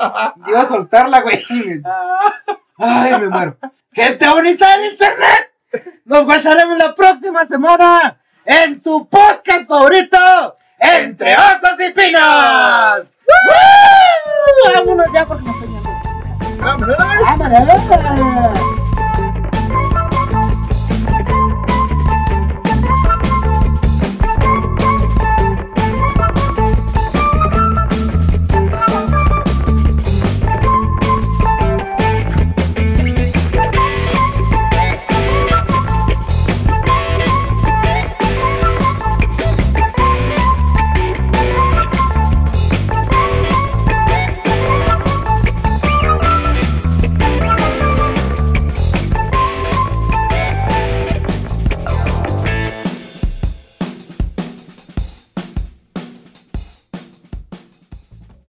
Iba a soltarla, güey. Ay, me muero. ¡Gente bonita del internet! Nos guacharemos la próxima semana en su podcast favorito, Entre Osos y Pinos. ¡Woo! Vámonos ya porque nos estoy yendo. Vámonos. ¡Vámonos!